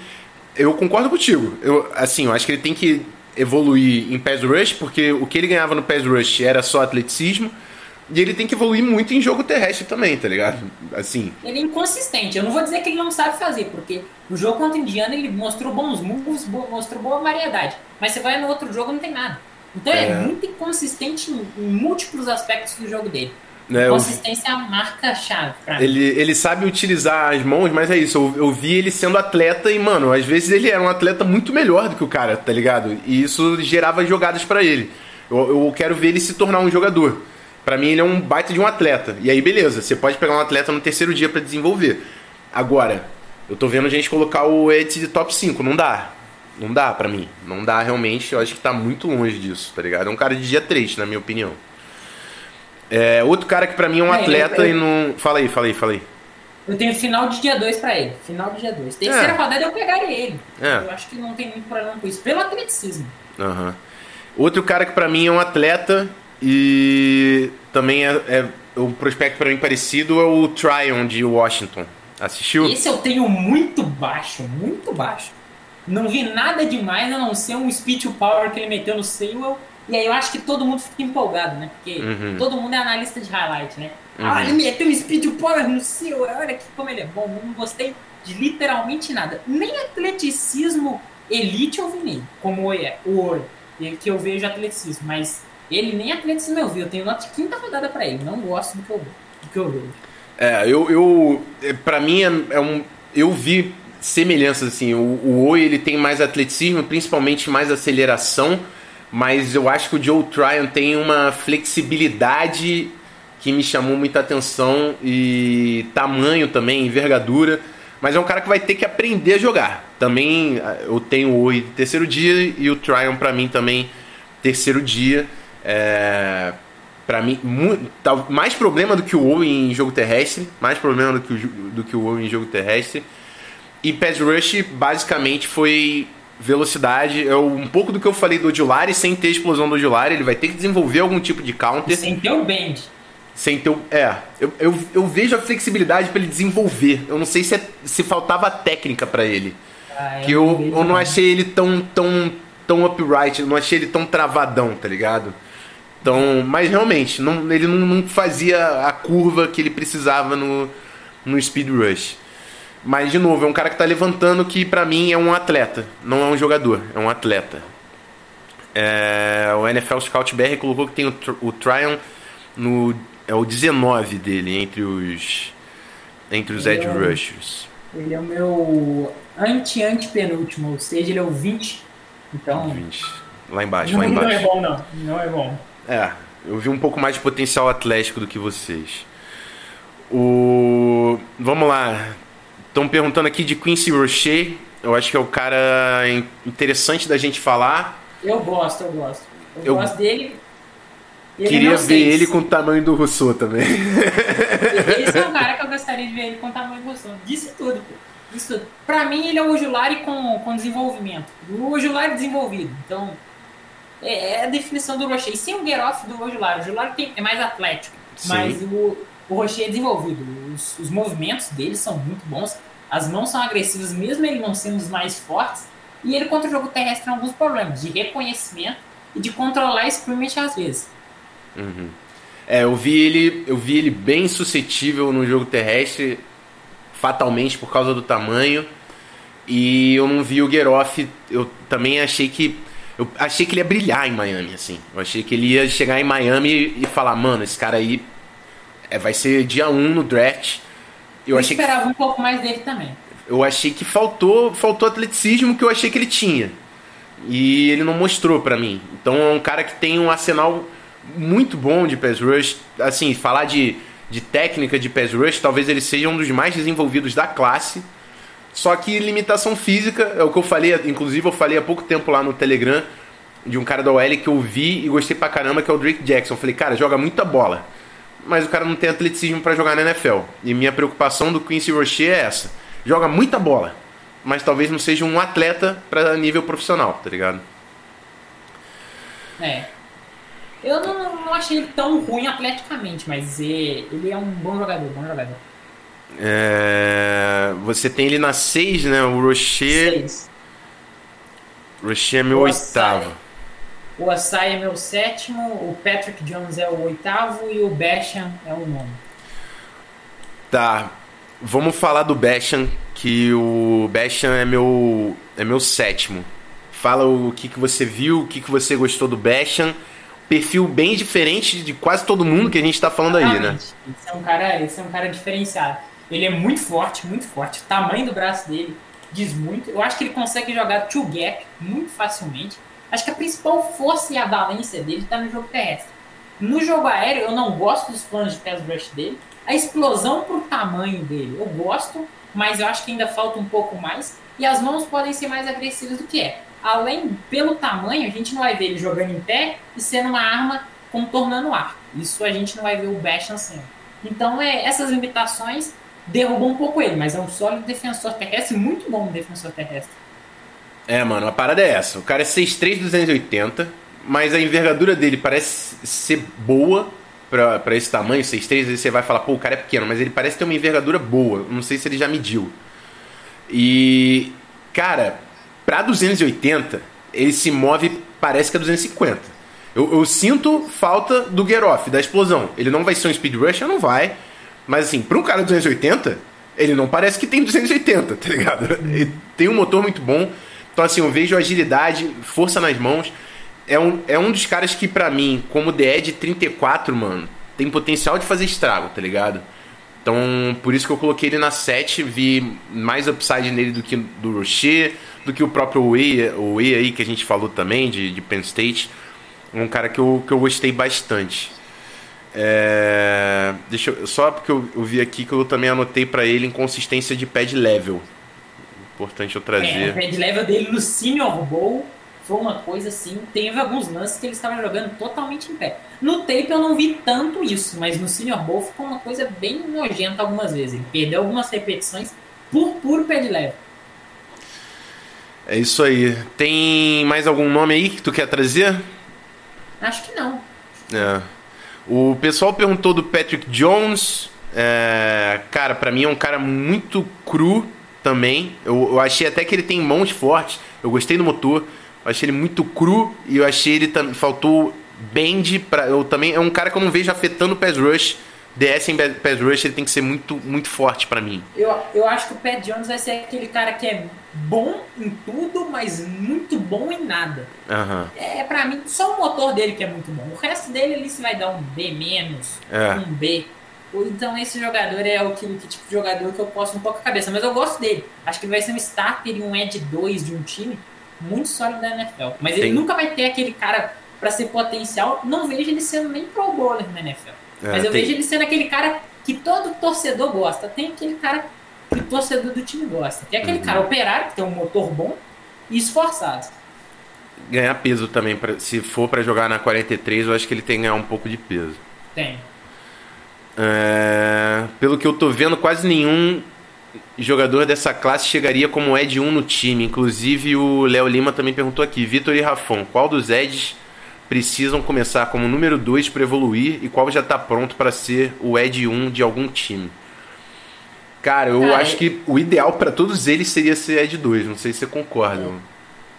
eu concordo contigo. Eu, assim, eu acho que ele tem que evoluir em pass rush, porque o que ele ganhava no pass rush era só atleticismo. E ele tem que evoluir muito em jogo terrestre também, tá ligado? Assim. Ele é inconsistente. Eu não vou dizer que ele não sabe fazer, porque no jogo contra o Indiana ele mostrou bons moves, mostrou boa variedade. Mas você vai no outro jogo não tem nada. Então é, é muito inconsistente em, em, múltiplos aspectos do jogo dele. É, Consistência é a marca-chave ele. Ele sabe utilizar as mãos, mas é isso. Eu, eu, vi ele sendo atleta e, mano, às vezes ele era um atleta muito melhor do que o cara, tá ligado? E isso gerava jogadas para ele. Eu, eu quero ver ele se tornar um jogador. Para mim, ele é um baita de um atleta. E aí, beleza, você pode pegar um atleta no terceiro dia para desenvolver. Agora, eu tô vendo a gente colocar o Ed de top 5, não dá. Não dá para mim. Não dá realmente. Eu acho que tá muito longe disso, tá ligado? É um cara de dia 3, na minha opinião. É, outro cara que para mim é um é, atleta eu, eu, e não. Fala aí, fala aí, fala aí. Eu tenho final de dia 2 para ele. Final de dia 2. Terceira é. rodada eu pegaria ele. É. Eu acho que não tem muito problema com isso. Pelo atleticismo. Aham. Uhum. Outro cara que para mim é um atleta e também é, é o prospecto para mim parecido é o Tryon de Washington. Assistiu? Esse eu tenho muito baixo, muito baixo. Não vi nada demais a não ser um speed power que ele meteu no Sewell. E aí eu acho que todo mundo fica empolgado, né? Porque Uhum. todo mundo é analista de highlight, né? Uhum. Ah, ele meteu um speed power no Sewell. Olha que como ele é bom. Não gostei de literalmente nada. Nem atleticismo elite eu vi nele, como é, o Oi, que eu vejo atleticismo. Mas ele nem atleticismo eu vi. Eu tenho nota de quinta rodada pra ele. Não gosto do que eu, do que eu vejo. É, eu, eu é, para mim é, é um, eu vi semelhanças assim. O, o Oi ele tem mais atleticismo, principalmente mais aceleração, mas eu acho que o Joe Tryon tem uma flexibilidade que me chamou muita atenção e tamanho também, envergadura. Mas é um cara que vai ter que aprender a jogar. Também eu tenho o Oi terceiro dia e o Tryon pra mim também terceiro dia. É, para mim, mu- tal- mais problema do que o Owen em jogo terrestre, mais problema do que o, do que o Owen em jogo terrestre. E pass rush basicamente foi velocidade, é um pouco do que eu falei do Odulari, sem ter explosão do Odulari, ele vai ter que desenvolver algum tipo de counter Sem ter o bend. sem ter o, é, eu, eu, eu vejo a flexibilidade para ele desenvolver. Eu não sei se, é- se faltava técnica para ele. Ah, Que eu, eu não não. achei ele tão, tão, tão upright, eu não achei ele tão travadão, tá ligado? Então, mas realmente, não, ele não, não fazia a curva que ele precisava no, no Speed Rush. Mas, de novo, é um cara que tá levantando que pra mim é um atleta, não é um jogador, é um atleta. É, o NFL Scout BR colocou que tem o, o Tryon no. É o 19 dele entre os. Entre os Edge É. Rushers. Ele é o meu anti-antepenúltimo, ou seja, ele é o 20. Então, 20. Lá embaixo, não, lá não é embaixo. bom não. Não é bom. É, eu vi um pouco mais de potencial atlético do que vocês. O. Vamos lá. Estão perguntando aqui de Quincy Rocher. Eu acho que é o cara in- interessante da gente falar. Eu gosto, eu gosto. Eu, Eu gosto dele. Ele Queria ver ele com o tamanho do Rousseau também. Esse é um cara que eu gostaria de ver ele com tamanho de você. Disse tudo, pô. Disse tudo. Pra mim, ele é o Ojulari com, com desenvolvimento. O Ojulari desenvolvido. Então, é, é a definição do Rocher. E sem o Geroff do Ojulari. O Ojulari tem- é mais atlético. Sim. Mas o, o Rocher é desenvolvido. Os, os movimentos dele são muito bons. As mãos são agressivas, mesmo ele não sendo os mais fortes. E ele contra o jogo terrestre tem alguns problemas de reconhecimento e de controlar scrimmage às vezes. É, eu vi ele, eu vi ele bem suscetível no jogo terrestre, fatalmente por causa do tamanho. E eu não vi o Geroff, eu também achei que eu achei que ele ia brilhar em Miami, assim. Eu achei que ele ia chegar em Miami e falar, mano, esse cara aí é, vai ser dia 1 no draft. Eu Eu, achei que esperava um pouco mais dele também. eu achei que faltou, faltou atleticismo que eu achei que ele tinha. E ele não mostrou pra mim. Então é um cara que tem um arsenal muito bom de pass rush. Assim, falar de, de técnica de pass rush, talvez ele seja um dos mais desenvolvidos da classe. Só que limitação física, é o que eu falei, inclusive eu falei há pouco tempo lá no Telegram de um cara da OL que eu vi e gostei pra caramba, que é o Drake Jackson. Eu falei, cara, joga muita bola, mas o cara não tem atleticismo pra jogar na NFL. E minha preocupação do Quincy Rocher é essa: joga muita bola, mas talvez não seja um atleta pra nível profissional, tá ligado? É. Eu não, não achei ele tão ruim atleticamente, mas é, ele é um bom jogador, bom jogador. É, Você tem ele na 6, né? O Rocher. Seis. Rocher é meu oitavo. O Asai é meu sétimo, o Patrick Jones é o oitavo e o Basham é o nono. Tá. Vamos falar do Basham, que o Basham é meu é meu sétimo. Fala o que, que você viu, o que, que você gostou do Basham. Perfil bem diferente de quase todo mundo que a gente tá falando aí, né? Exatamente. Esse é um cara, esse é um cara diferenciado. Ele é muito forte, muito forte. O tamanho do braço dele diz muito. Eu acho que ele consegue jogar two gap muito facilmente. Acho que a principal força e a valência dele está no jogo terrestre. No jogo aéreo, eu não gosto dos planos de pass rush dele. A explosão pro tamanho dele, eu gosto, mas eu acho que ainda falta um pouco mais. E as mãos podem ser mais agressivas do que é. Além, pelo tamanho, a gente não vai ver ele jogando em pé e sendo uma arma contornando o ar. Isso a gente não vai ver o Basham sendo. Então, é, essas limitações derrubam um pouco ele, mas é um sólido defensor terrestre, muito bom defensor terrestre. É, mano, a parada é essa. O cara é 6'3", 280, mas a envergadura dele parece ser boa para esse tamanho, 6'3", aí você vai falar, pô, o cara é pequeno, mas ele parece ter uma envergadura boa. Não sei se ele já mediu. E, cara, pra 280, ele se move, parece que é 250. Eu, eu sinto falta do Get Off, da explosão. Ele não vai ser um speed rusher, não vai. Mas assim, pra um cara 280, ele não parece que tem 280, tá ligado? Ele tem um motor muito bom. Então, assim, eu vejo agilidade, força nas mãos. É um, é um dos caras que, para mim, como DE de 34, mano, tem potencial de fazer estrago, tá ligado? Então, por isso que eu coloquei ele na 7, vi mais upside nele do que do Rocher, do que o próprio Way, o aí que a gente falou também, de, de Penn State. Um cara que eu, que eu gostei bastante. É, deixa eu, só porque eu, eu, vi aqui que eu também anotei para ele inconsistência de pad level. Importante eu trazer. É, o pad level dele no Senior Bowl foi uma coisa assim. Teve alguns lances que ele estava jogando totalmente em pé. No tape eu não vi tanto isso, mas no Senior Bowl ficou uma coisa bem nojenta algumas vezes. Ele perdeu algumas repetições por puro pé de leve. É isso aí. Tem mais algum nome aí que tu quer trazer? Acho que não. É. O pessoal perguntou do Patrick Jones. É, cara, para mim é um cara muito cru também. Eu, eu achei até que ele tem mãos fortes. Eu gostei do motor. Eu achei ele muito cru e eu achei ele também faltou bend para eu também é um cara que eu não vejo afetando o pass rush. DS em pass rush ele tem que ser muito muito forte para mim. Eu, eu acho que o Pat Jones vai ser aquele cara que é bom em tudo, mas muito bom em nada. Uhum. É para mim só o motor dele que é muito bom. O resto dele ele se vai dar um B menos, é. um B. Então esse jogador é o tipo de jogador que eu posso um pouco a cabeça, mas eu gosto dele. Acho que ele vai ser um starter e um edge 2 de um time muito sólido da NFL. Mas ele nunca vai ter aquele cara para ser potencial. Não vejo ele sendo nem pro bowler na NFL. É, Mas eu tem... vejo ele sendo aquele cara que todo torcedor gosta. Tem aquele cara que o torcedor do time gosta. Tem aquele uhum. cara operário que tem um motor bom e esforçado. Ganhar peso também, pra, se for para jogar na 43, eu acho que ele tem que ganhar um pouco de peso. Tem. É, pelo que eu tô vendo, quase nenhum jogador dessa classe chegaria como Ed 1 no time. Inclusive o Léo Lima também perguntou aqui, Vitor e Rafon, qual dos Eds precisam começar como número 2 para evoluir e qual já está pronto para ser o Ed 1 de algum time? Cara, eu Cara, acho que o ideal para todos eles seria ser Ed 2, não sei se você concorda.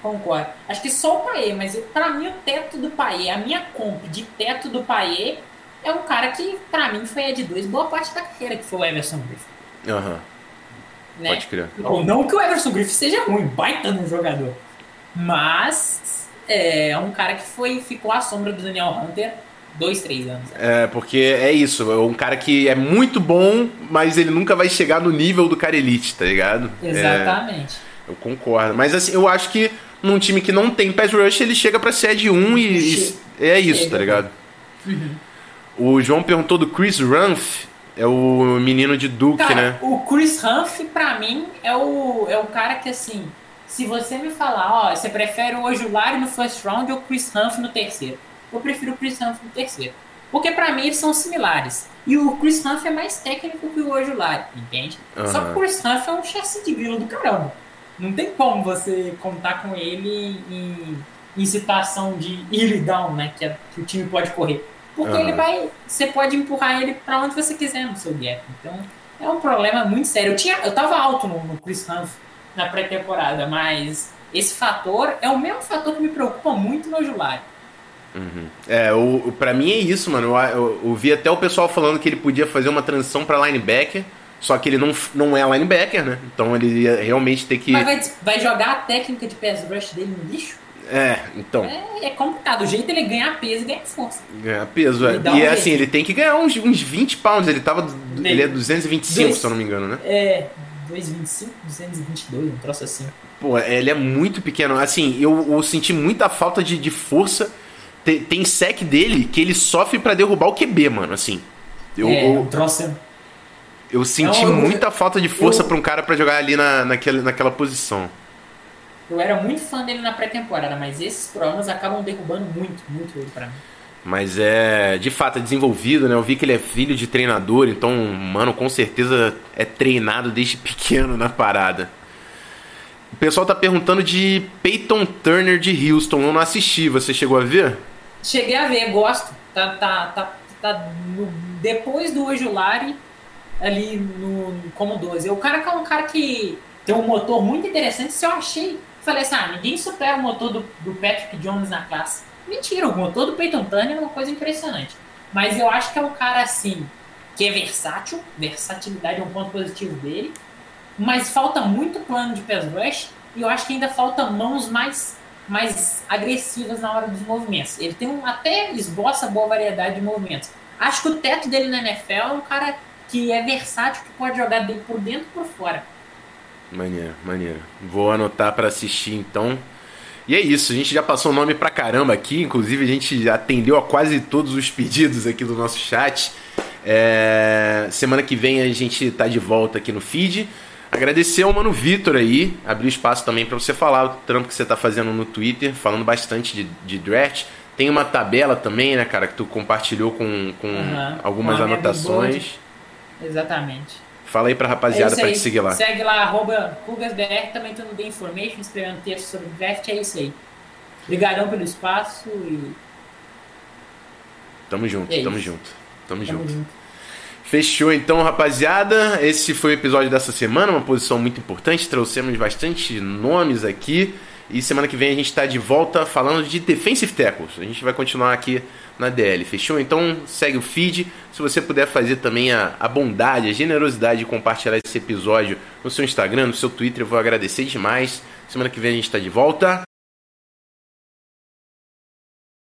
Concordo. Acho que só o Paê, mas para mim o teto do Paê, a minha comp de teto do Paê é um cara que para mim foi Ed 2 boa parte da carreira, que foi o Everson Griffin. Aham. Uhum. Né? Pode crer. Ou não que o Everson Griffith seja ruim, baita no jogador. Mas é um cara que foi, ficou à sombra do Daniel Hunter dois, três anos. É, porque é isso, é um cara que é muito bom, mas ele nunca vai chegar no nível do cara elite, tá ligado? Exatamente. É, eu concordo. Mas assim, eu acho que num time que não tem pass rush, ele chega pra ser de 1 e, e, é isso, chega. tá ligado? Uhum. O João perguntou do Chris Rumph. É o menino de Duke, cara, né? O Chris Humphrey, pra mim, é o, é o cara que, assim, se você me falar, ó, você prefere o Ojulari no first round ou o Chris Humphrey no terceiro? Eu prefiro o Chris Humphrey no terceiro. Porque pra mim eles são similares. E o Chris Humphrey é mais técnico que o Ojulari, entende? Uhum. Só que o Chris Humphrey é um chassi de grilo do caramba. Não tem como você contar com ele em, em situação de ir down, né? Que, é, que o time pode correr. Porque uhum. ele vai. Você pode empurrar ele para onde você quiser no seu gap. Então é um problema muito sério. Eu, tinha, eu tava alto no, no Chris Humphrey na pré-temporada, mas esse fator é o mesmo fator que me preocupa muito no Julai. Uhum. É, o, pra mim é isso, mano. Eu, eu, eu, vi até o pessoal falando que ele podia fazer uma transição para linebacker, só que ele não, não é linebacker, né? Então ele ia realmente ter que. Mas vai, vai jogar a técnica de pass rush dele no lixo? É, então. É, é complicado. O jeito dele ganhar peso e ganhar força. Ganhar peso, é. E um é assim, ele tem que ganhar uns, uns 20 pounds. Ele tava. Ele, ele é 225, dois, se eu não me engano, né? É. 225, 222, um troço assim. Pô, ele é muito pequeno. Assim, eu, eu senti muita falta de, de força. Tem, tem sec dele que ele sofre para derrubar o QB, mano. Assim. Eu, é, um troço. Eu senti eu, muita falta de força para um cara para jogar ali na, naquela, naquela posição. Eu era muito fã dele na pré-temporada, mas esses problemas acabam derrubando muito, muito ele pra mim. Mas é, de fato, é desenvolvido, né? Eu vi que ele é filho de treinador, então, mano, com certeza é treinado desde pequeno na parada. O pessoal tá perguntando de Peyton Turner de Houston. Eu não assisti, você chegou a ver? Cheguei a ver, gosto. Tá, tá, tá, tá no, depois do Ojulari ali no, como 12. O cara que é um cara que tem um motor muito interessante. Se eu achei, falei assim: ah, ninguém supera o motor do, do Patrick Jones na classe. Mentira, o motor do Peyton Turner é uma coisa impressionante. Mas eu acho que é um cara assim, que é versátil, versatilidade é um ponto positivo dele, mas falta muito plano de pass rush e eu acho que ainda falta mãos mais mais agressivas na hora dos movimentos. Ele tem um, até esboça boa variedade de movimentos. Acho que o teto dele na NFL é um cara que é versátil, que pode jogar bem por dentro e por fora. Maneiro, maneiro. Vou anotar para assistir então. E é isso, a gente já passou o nome pra caramba aqui, inclusive a gente atendeu a quase todos os pedidos aqui do nosso chat. É... Semana que vem a gente tá de volta aqui no feed. Agradecer ao mano Vitor aí, abrir espaço também para você falar o trampo que você tá fazendo no Twitter, falando bastante de, de draft. Tem uma tabela também, né, cara, que tu compartilhou com, com uhum. algumas anotações. Exatamente. Fala aí pra rapaziada é pra te seguir lá. Segue lá, arroba RugasBR, também tô no The Information, escrevendo texto sobre draft, é isso aí. Obrigadão pelo espaço e. Tamo junto, é tamo junto. Tamo, tamo junto. junto. Fechou então, rapaziada. Esse foi o episódio dessa semana, uma posição muito importante. Trouxemos bastante nomes aqui. E semana que vem a gente está de volta falando de defensive tackles. A gente vai continuar aqui na DL. Fechou? Então segue o feed. Se você puder fazer também a, a bondade, a generosidade de compartilhar esse episódio no seu Instagram, no seu Twitter, eu vou agradecer demais. Semana que vem a gente está de volta.